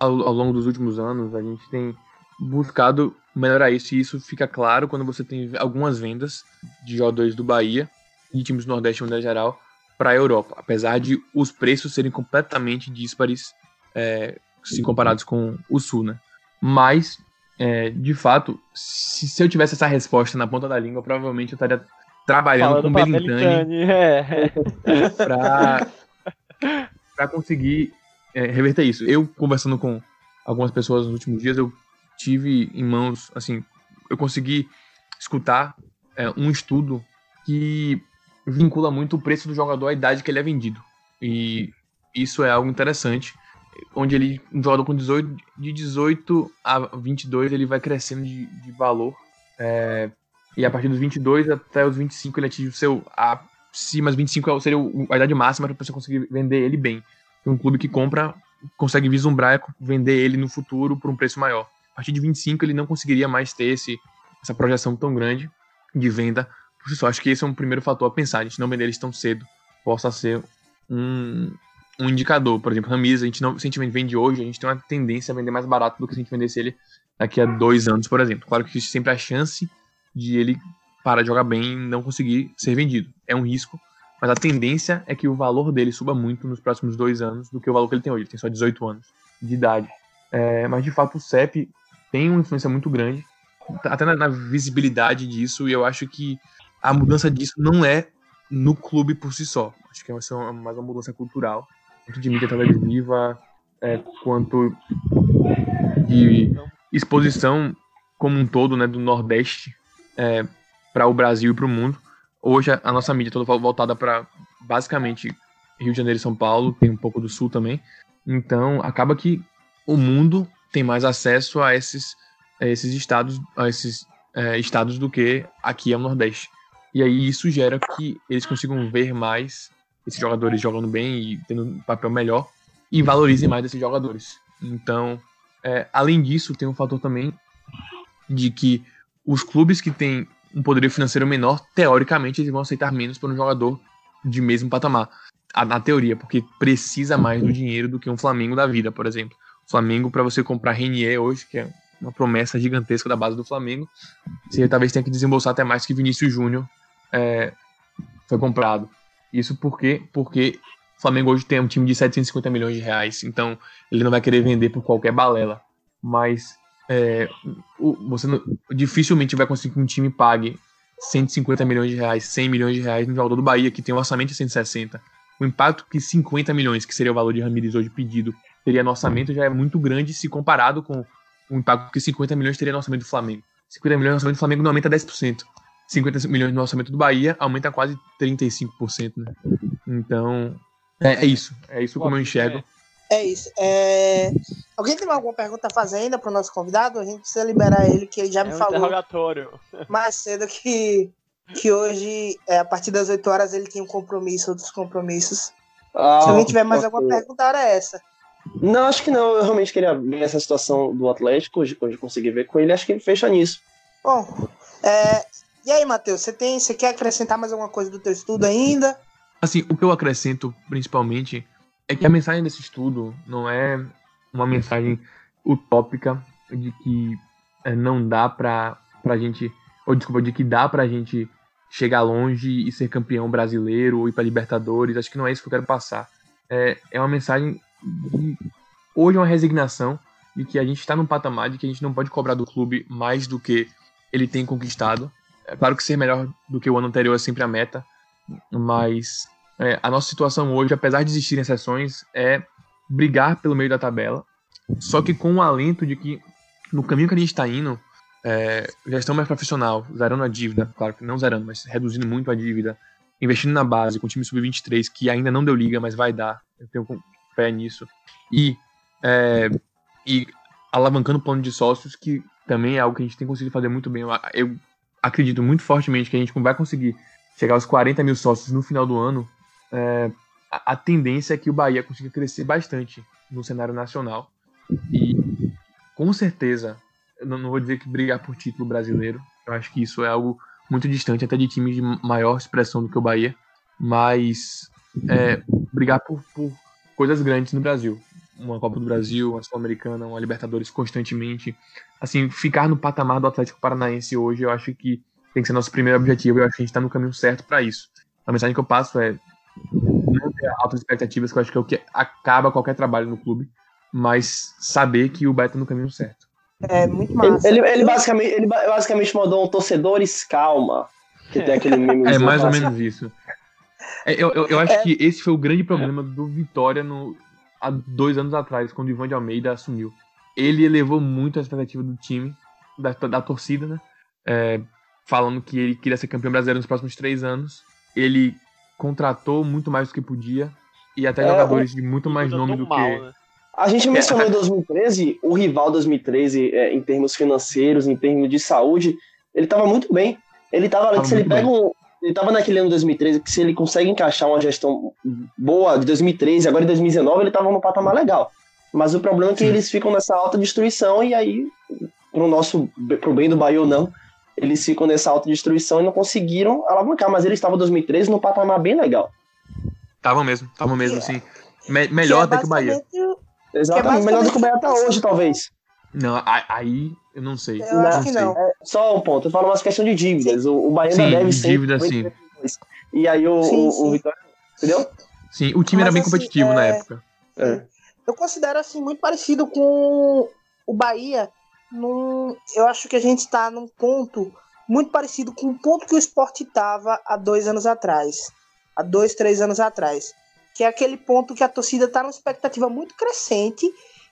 ao, ao longo dos últimos anos, a gente tem buscado melhorar isso, e isso fica claro quando você tem algumas vendas de jogadores do Bahia e de times do Nordeste, de maneira geral, para a Europa, apesar de os preços serem completamente díspares é, se comparados com o Sul, né? Mas, é, de fato, se, se eu tivesse essa resposta na ponta da língua, provavelmente eu estaria trabalhando com o Belintani é. *laughs* para para conseguir é, reverter isso. Eu conversando com algumas pessoas nos últimos dias, eu tive em mãos, assim, eu consegui escutar é, um estudo que vincula muito o preço do jogador à idade que ele é vendido. E isso é algo interessante, onde ele, um jogador com 18, de 18 a 22, ele vai crescendo de, de valor. é, e a partir dos 22 até os 25 ele atinge o seu ápice, mas 25 seria o- a idade máxima para você conseguir vender ele bem. Um clube que compra consegue vislumbrar vender ele no futuro por um preço maior. A partir de 25 ele não conseguiria mais ter esse, essa projeção tão grande de venda por só. Acho que esse é um primeiro fator a pensar. A gente não vender eles tão cedo possa ser um, um indicador. Por exemplo, Ramirez, a gente não, se a gente vende hoje, a gente tem uma tendência a vender mais barato do que se a gente vendesse ele daqui a dois anos, por exemplo. Claro que existe sempre a chance de ele parar de jogar bem e não conseguir ser vendido. É um risco, mas a tendência é que o valor dele suba muito nos próximos dois anos do que o valor que ele tem hoje. Ele tem só 18 anos de idade. É, mas de fato o CEP tem uma influência muito grande, até na, na visibilidade disso, e eu acho que a mudança disso não é no clube por si só. Acho que uma- mais uma mudança cultural, tanto de mídia televisiva, é, quanto de exposição como um todo, né, do Nordeste para o Brasil e para o mundo. Hoje a nossa mídia é toda vol- voltada para basicamente Rio de Janeiro e São Paulo, tem um pouco do Sul também. Então acaba que o mundo tem mais acesso a esses, a esses estados, a esses é, estados do que aqui é o Nordeste. E aí isso gera que eles consigam ver mais esses jogadores jogando bem e tendo um papel melhor e valorizem mais esses jogadores. Então, é, além disso, tem um fator também de que os clubes que têm um poderio financeiro menor, teoricamente, eles vão aceitar menos por um jogador de mesmo patamar. Na teoria, porque precisa mais do dinheiro do que um Flamengo da vida, por exemplo. O Flamengo, para você comprar Renier hoje, que é uma promessa gigantesca da base do Flamengo, você talvez tenha que desembolsar até mais que Vinícius Júnior é, foi comprado. Isso por quê? Porque o Flamengo hoje tem um time de 750 milhões de reais, então ele não vai querer vender por qualquer balela. Mas é, você não- dificilmente vai conseguir que um time pague 150 milhões de reais, 100 milhões de reais no jogador do Bahia, que tem um orçamento de 160. O impacto que 50 milhões, que seria o valor de Ramires hoje pedido, teria no orçamento já é muito grande se comparado com o impacto que 50 milhões teria no orçamento do Flamengo. 50 milhões no orçamento do Flamengo não aumenta 10%. 50 milhões no orçamento do Bahia aumenta quase 35%, né? Então, é, é isso. É isso como eu enxergo. É isso. É... Alguém tem alguma pergunta a fazer ainda pro nosso convidado? A gente precisa liberar ele, que ele já É me um falou interrogatório. mais cedo que, que hoje, é, a partir das 8 horas, ele tem um compromisso, outros compromissos. Ah, Se alguém tiver mais alguma pergunta, a hora é essa. Não, acho que não. Eu realmente queria ver essa situação do Atlético, hoje, hoje consegui ver com ele, acho que ele fecha nisso. Bom, é, e aí, Matheus, você tem, você quer acrescentar mais alguma coisa do teu estudo ainda? Assim, o que eu acrescento principalmente é que a mensagem desse estudo não é uma mensagem utópica de que é, não dá pra, pra gente, ou desculpa, de que dá pra gente chegar longe e ser campeão brasileiro ou ir pra Libertadores. Acho que não é isso que eu quero passar. É, é uma mensagem de hoje é uma resignação de que a gente está num patamar de que a gente não pode cobrar do clube mais do que ele tem conquistado. É claro que ser melhor do que o ano anterior é sempre a meta, mas é, a nossa situação hoje, apesar de existirem exceções, é brigar pelo meio da tabela, só que com o alento de que no caminho que a gente está indo, é, gestão mais profissional, zerando a dívida, claro que não zerando, mas reduzindo muito a dívida, investindo na base com o time sub-23, que ainda não deu liga, mas vai dar, eu tenho fé nisso, e, é, e alavancando o plano de sócios, que também é algo que a gente tem conseguido fazer muito bem. Eu, eu acredito muito fortemente que a gente vai conseguir chegar aos 40 mil sócios no final do ano. É, a, tendência é que o Bahia consiga crescer bastante no cenário nacional. E com certeza, não, não vou dizer que brigar por título brasileiro, eu acho que isso é algo muito distante até de times de maior expressão do que o Bahia, mas é, brigar por, por coisas grandes no Brasil uma Copa do Brasil, uma Sul-Americana, uma Libertadores constantemente. Assim, ficar no patamar do Atlético Paranaense hoje, eu acho que tem que ser nosso primeiro objetivo. Eu acho que a gente está no caminho certo para isso. A mensagem que eu passo é não ter altas expectativas, que eu acho que é o que acaba qualquer trabalho no clube, mas saber que o Bahia tá no caminho certo. É muito massa. Ele, ele, basicamente, ele basicamente mandou um torcedores calma. Que tem aquele meme É mais ou menos isso. É, eu, eu, eu, acho é. que esse foi o grande problema do Vitória no, há dois anos atrás, quando o Ivan de Almeida assumiu. Ele elevou muito a expectativa do time, da, da torcida, né? É, falando que ele queria ser campeão brasileiro nos próximos três anos. Ele contratou muito mais do que podia e até é, jogadores de muito mais nome do mal, que. Né? A gente mencionou em 2013, o rival 2013, é, em termos financeiros, em termos de saúde, ele estava muito bem. Ele estava, se ele pega um, ele tava naquele ano 2013 que se ele consegue encaixar uma gestão boa de 2013, agora em 2019 ele tava no patamar legal. Mas o problema é que Sim. eles ficam nessa alta destruição e aí, pro nosso pro bem do Bahia ou não, eles ficam nessa alta destruição e não conseguiram alavancar, mas eles estavam em 2013 no patamar bem legal. Estavam mesmo, estavam mesmo, sim. Me melhor que é até que o Bahia. Exatamente, é melhor do que o Bahia até hoje, talvez. Não, aí eu não sei. Eu não acho que não. É, só um ponto, eu falo uma questão de dívidas. O, o Bahia sim, deve ser. Dívida, sim. E aí o, sim, sim. o Vitória. Entendeu? Sim, o time Mas, era bem assim, competitivo é... na época. É. Eu considero assim muito parecido com o Bahia. Num, eu acho que a gente está num ponto muito parecido com o ponto que o esporte estava há dois anos atrás. Há dois, três anos atrás. Que é aquele ponto que a torcida está numa expectativa muito crescente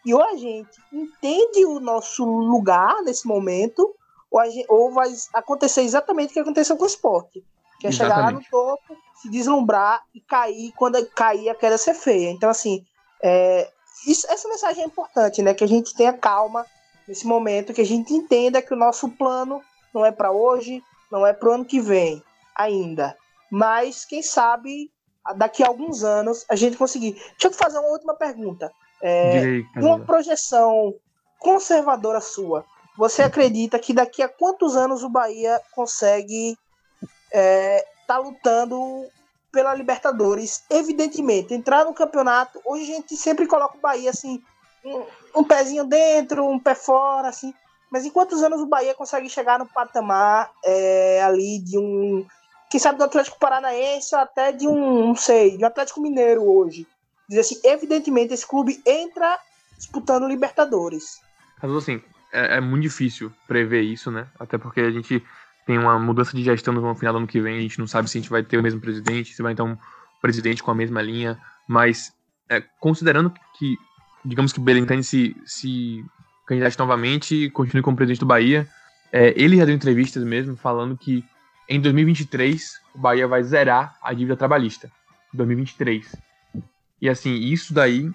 e ou a gente entende o nosso lugar nesse momento, ou, gente, ou vai acontecer exatamente o que aconteceu com o esporte. Que é exatamente. chegar lá no topo, se deslumbrar e cair, quando cair a queda ser feia. Então, assim, é, isso, essa mensagem é importante, né? Que a gente tenha calma nesse momento, que a gente entenda que o nosso plano não é para hoje, não é para o ano que vem ainda. Mas, quem sabe, daqui a alguns anos, a gente conseguir. Deixa eu te fazer uma última pergunta. É, uma projeção conservadora sua, você acredita que daqui a quantos anos o Bahia consegue estar é, tá lutando pela Libertadores? Evidentemente, entrar no campeonato, hoje a gente sempre coloca o Bahia assim, um, um pezinho dentro, um pé fora, assim. Mas em quantos anos o Bahia consegue chegar no patamar é, ali de um. Quem sabe do Atlético Paranaense ou até de um, não sei, um Atlético Mineiro hoje? Dizer assim, evidentemente esse clube entra disputando Libertadores. Mas assim, é, é, muito difícil prever isso, né? Até porque a gente tem uma mudança de gestão no final do ano que vem, a gente não sabe se a gente vai ter o mesmo presidente, se vai ter um presidente com a mesma linha, mas é, considerando que, digamos que Belintani se, se candidate novamente e continue como presidente do Bahia, é, ele já deu entrevistas mesmo falando que em 2023 o Bahia vai zerar a dívida trabalhista. 2023. E assim, isso daí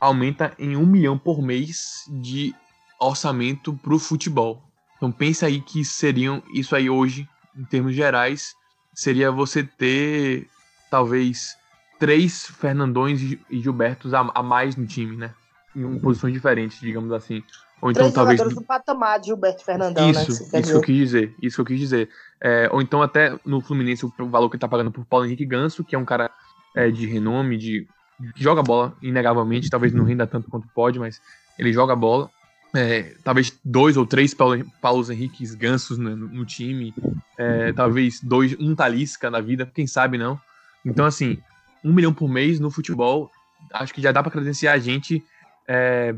aumenta em um milhão por mês de orçamento para o futebol. Então pensa aí que seriam isso aí hoje, em termos gerais, seria você ter talvez três Fernandões e Gilbertos a, a mais no time, né? em posições diferentes, digamos assim. Ou então Três talvez. jogadores do patamar de Gilberto Fernandão, né? Isso, você isso que eu quis dizer. Isso que eu quis dizer. É, ou então até no Fluminense o valor que ele tá pagando por Paulo Henrique Ganso, que é um cara é, de renome, de joga bola, inegavelmente, talvez não renda tanto quanto pode, mas ele joga bola. É, talvez dois ou três Paulo, Paulo Henriques Gansos no, no time, é, talvez dois, um Talisca na vida, quem sabe não. Então, assim, um milhão por mês no futebol, acho que já dá pra credenciar a gente é,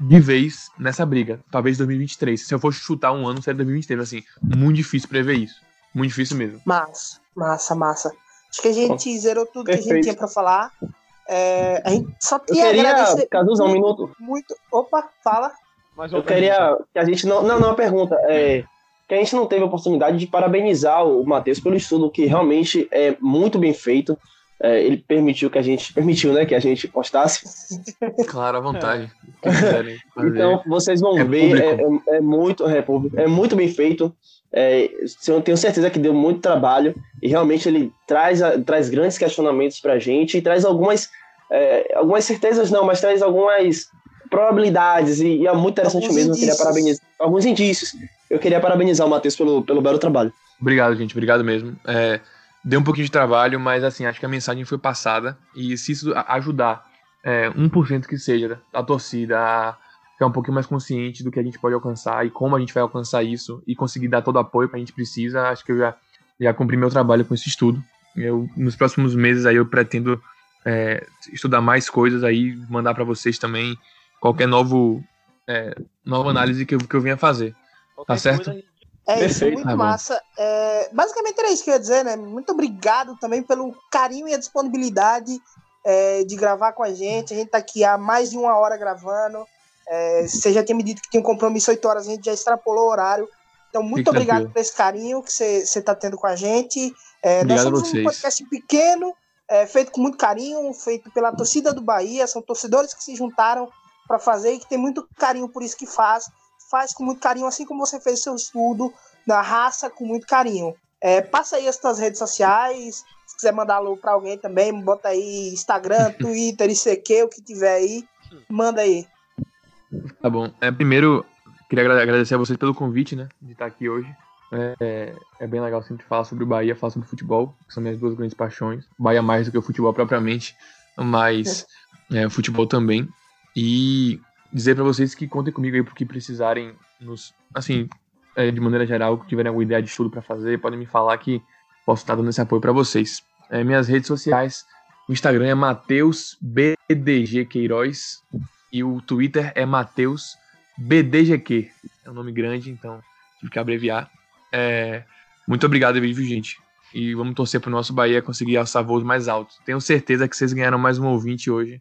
de vez nessa briga. Talvez 2023. Se eu fosse chutar um ano, seria 2023. Assim, muito difícil prever isso. Muito difícil mesmo. Massa, massa, massa. Acho que a gente zerou tudo que a gente Perfeito. tinha pra falar. É, a gente só Eu tinha queria, agradecer Cazuza, um minuto. muito. Opa, fala. Mas Eu queria que a gente não. Não, não, uma pergunta. É, que a gente não teve a oportunidade de parabenizar o Matheus pelo estudo, que realmente é muito bem feito. É, ele permitiu que a gente. Permitiu, né? Que a gente postasse. Claro, à vontade. *laughs* Que quiserem fazer. Então, vocês vão É ver, é, é- é muito, é, é muito bem feito. É, eu tenho certeza que deu muito trabalho e realmente ele traz, a- traz grandes questionamentos pra gente e traz algumas, é, algumas certezas, não, mas traz algumas probabilidades e, e é muito interessante Alguns mesmo. Eu queria indícios. parabenizar alguns indícios. Eu queria parabenizar o Matheus pelo, pelo belo trabalho. Obrigado, gente. Obrigado mesmo. É, deu um pouquinho de trabalho, mas assim, acho que a mensagem foi passada. E se isso a- ajudar é, 1% que seja da torcida a ficar um pouquinho mais consciente do que a gente pode alcançar e como a gente vai alcançar isso e conseguir dar todo o apoio que a gente precisa, acho que eu já, já cumpri meu trabalho com esse estudo. Eu, nos próximos meses aí eu pretendo é, estudar mais coisas aí, mandar para vocês também qualquer novo é, nova análise que eu, que eu venha fazer. Tá certo? É isso, Perfeito. muito Tá bom. massa. É, basicamente era isso que eu ia dizer, né? Muito obrigado também pelo carinho e a disponibilidade é, de gravar com a gente. A gente tá aqui há mais de uma hora gravando. É, você já tinha me dito que tinha um compromisso 8 horas, a gente já extrapolou o horário. Então, muito Fique obrigado tranquilo. por esse carinho que você você tá tendo com a gente. É, nós Obrigado a somos um vocês. podcast pequeno, é, feito com muito carinho, feito pela torcida do Bahia. São torcedores que se juntaram para fazer e que tem muito carinho por isso que faz. Faz com muito carinho, assim como você fez seu estudo na raça com muito carinho. É, passa aí as tuas redes sociais. Se quiser mandar alô para alguém também, bota aí Instagram, *laughs* Twitter, ICQ, o que tiver aí. Manda aí. Tá bom. É, primeiro, queria agra- agradecer a vocês pelo convite, né? De estar aqui hoje. É, é, é bem legal sempre falar sobre o Bahia, falar sobre futebol, que são minhas duas grandes paixões. Bahia mais do que o futebol propriamente, mas é, futebol também. E dizer pra vocês que contem comigo aí pro que precisarem, nos, assim, é, de maneira geral, que tiverem alguma ideia de estudo pra fazer, podem me falar que posso estar dando esse apoio pra vocês. É, minhas redes sociais, o Instagram é Mateus BDG Queiroz e o Twitter é Mateus BDGQ. É um nome grande, então tive que abreviar. É, muito obrigado, viu, gente? E vamos torcer pro nosso Bahia conseguir alçar voos mais altos. Tenho certeza que vocês ganharam mais um ouvinte hoje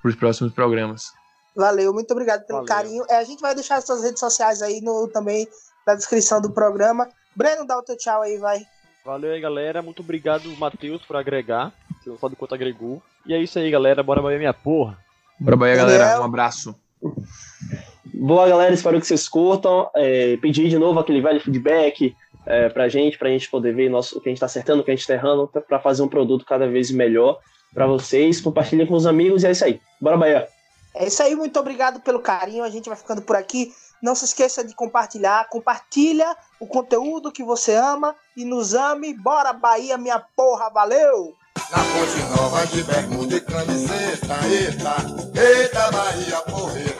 pros próximos programas. Valeu, muito obrigado pelo Valeu. carinho. É, a gente vai deixar as suas redes sociais aí no, também na descrição do programa. Breno, dá o teu tchau aí, vai. Valeu aí, galera. Muito obrigado, Matheus, por agregar. Você não sabe quanto agregou. E é isso aí, galera. Bora Bahia, minha porra. Bora, Bahia, galera. Um abraço. Boa, galera. Espero que vocês curtam. É, pedir de novo aquele velho feedback é, pra gente, pra gente poder ver nosso, o que a gente tá acertando, o que a gente tá errando, pra- fazer um produto cada vez melhor pra vocês. Compartilhem com os amigos e é isso aí. Bora, Bahia. É isso aí, muito obrigado pelo carinho. A gente vai ficando por aqui. Não se esqueça de compartilhar. Compartilha o conteúdo que você ama e nos ame. Bora, Bahia, minha porra. Valeu! Na Ponte Nova de bermuda e camiseta, eita, eita Bahia porreira.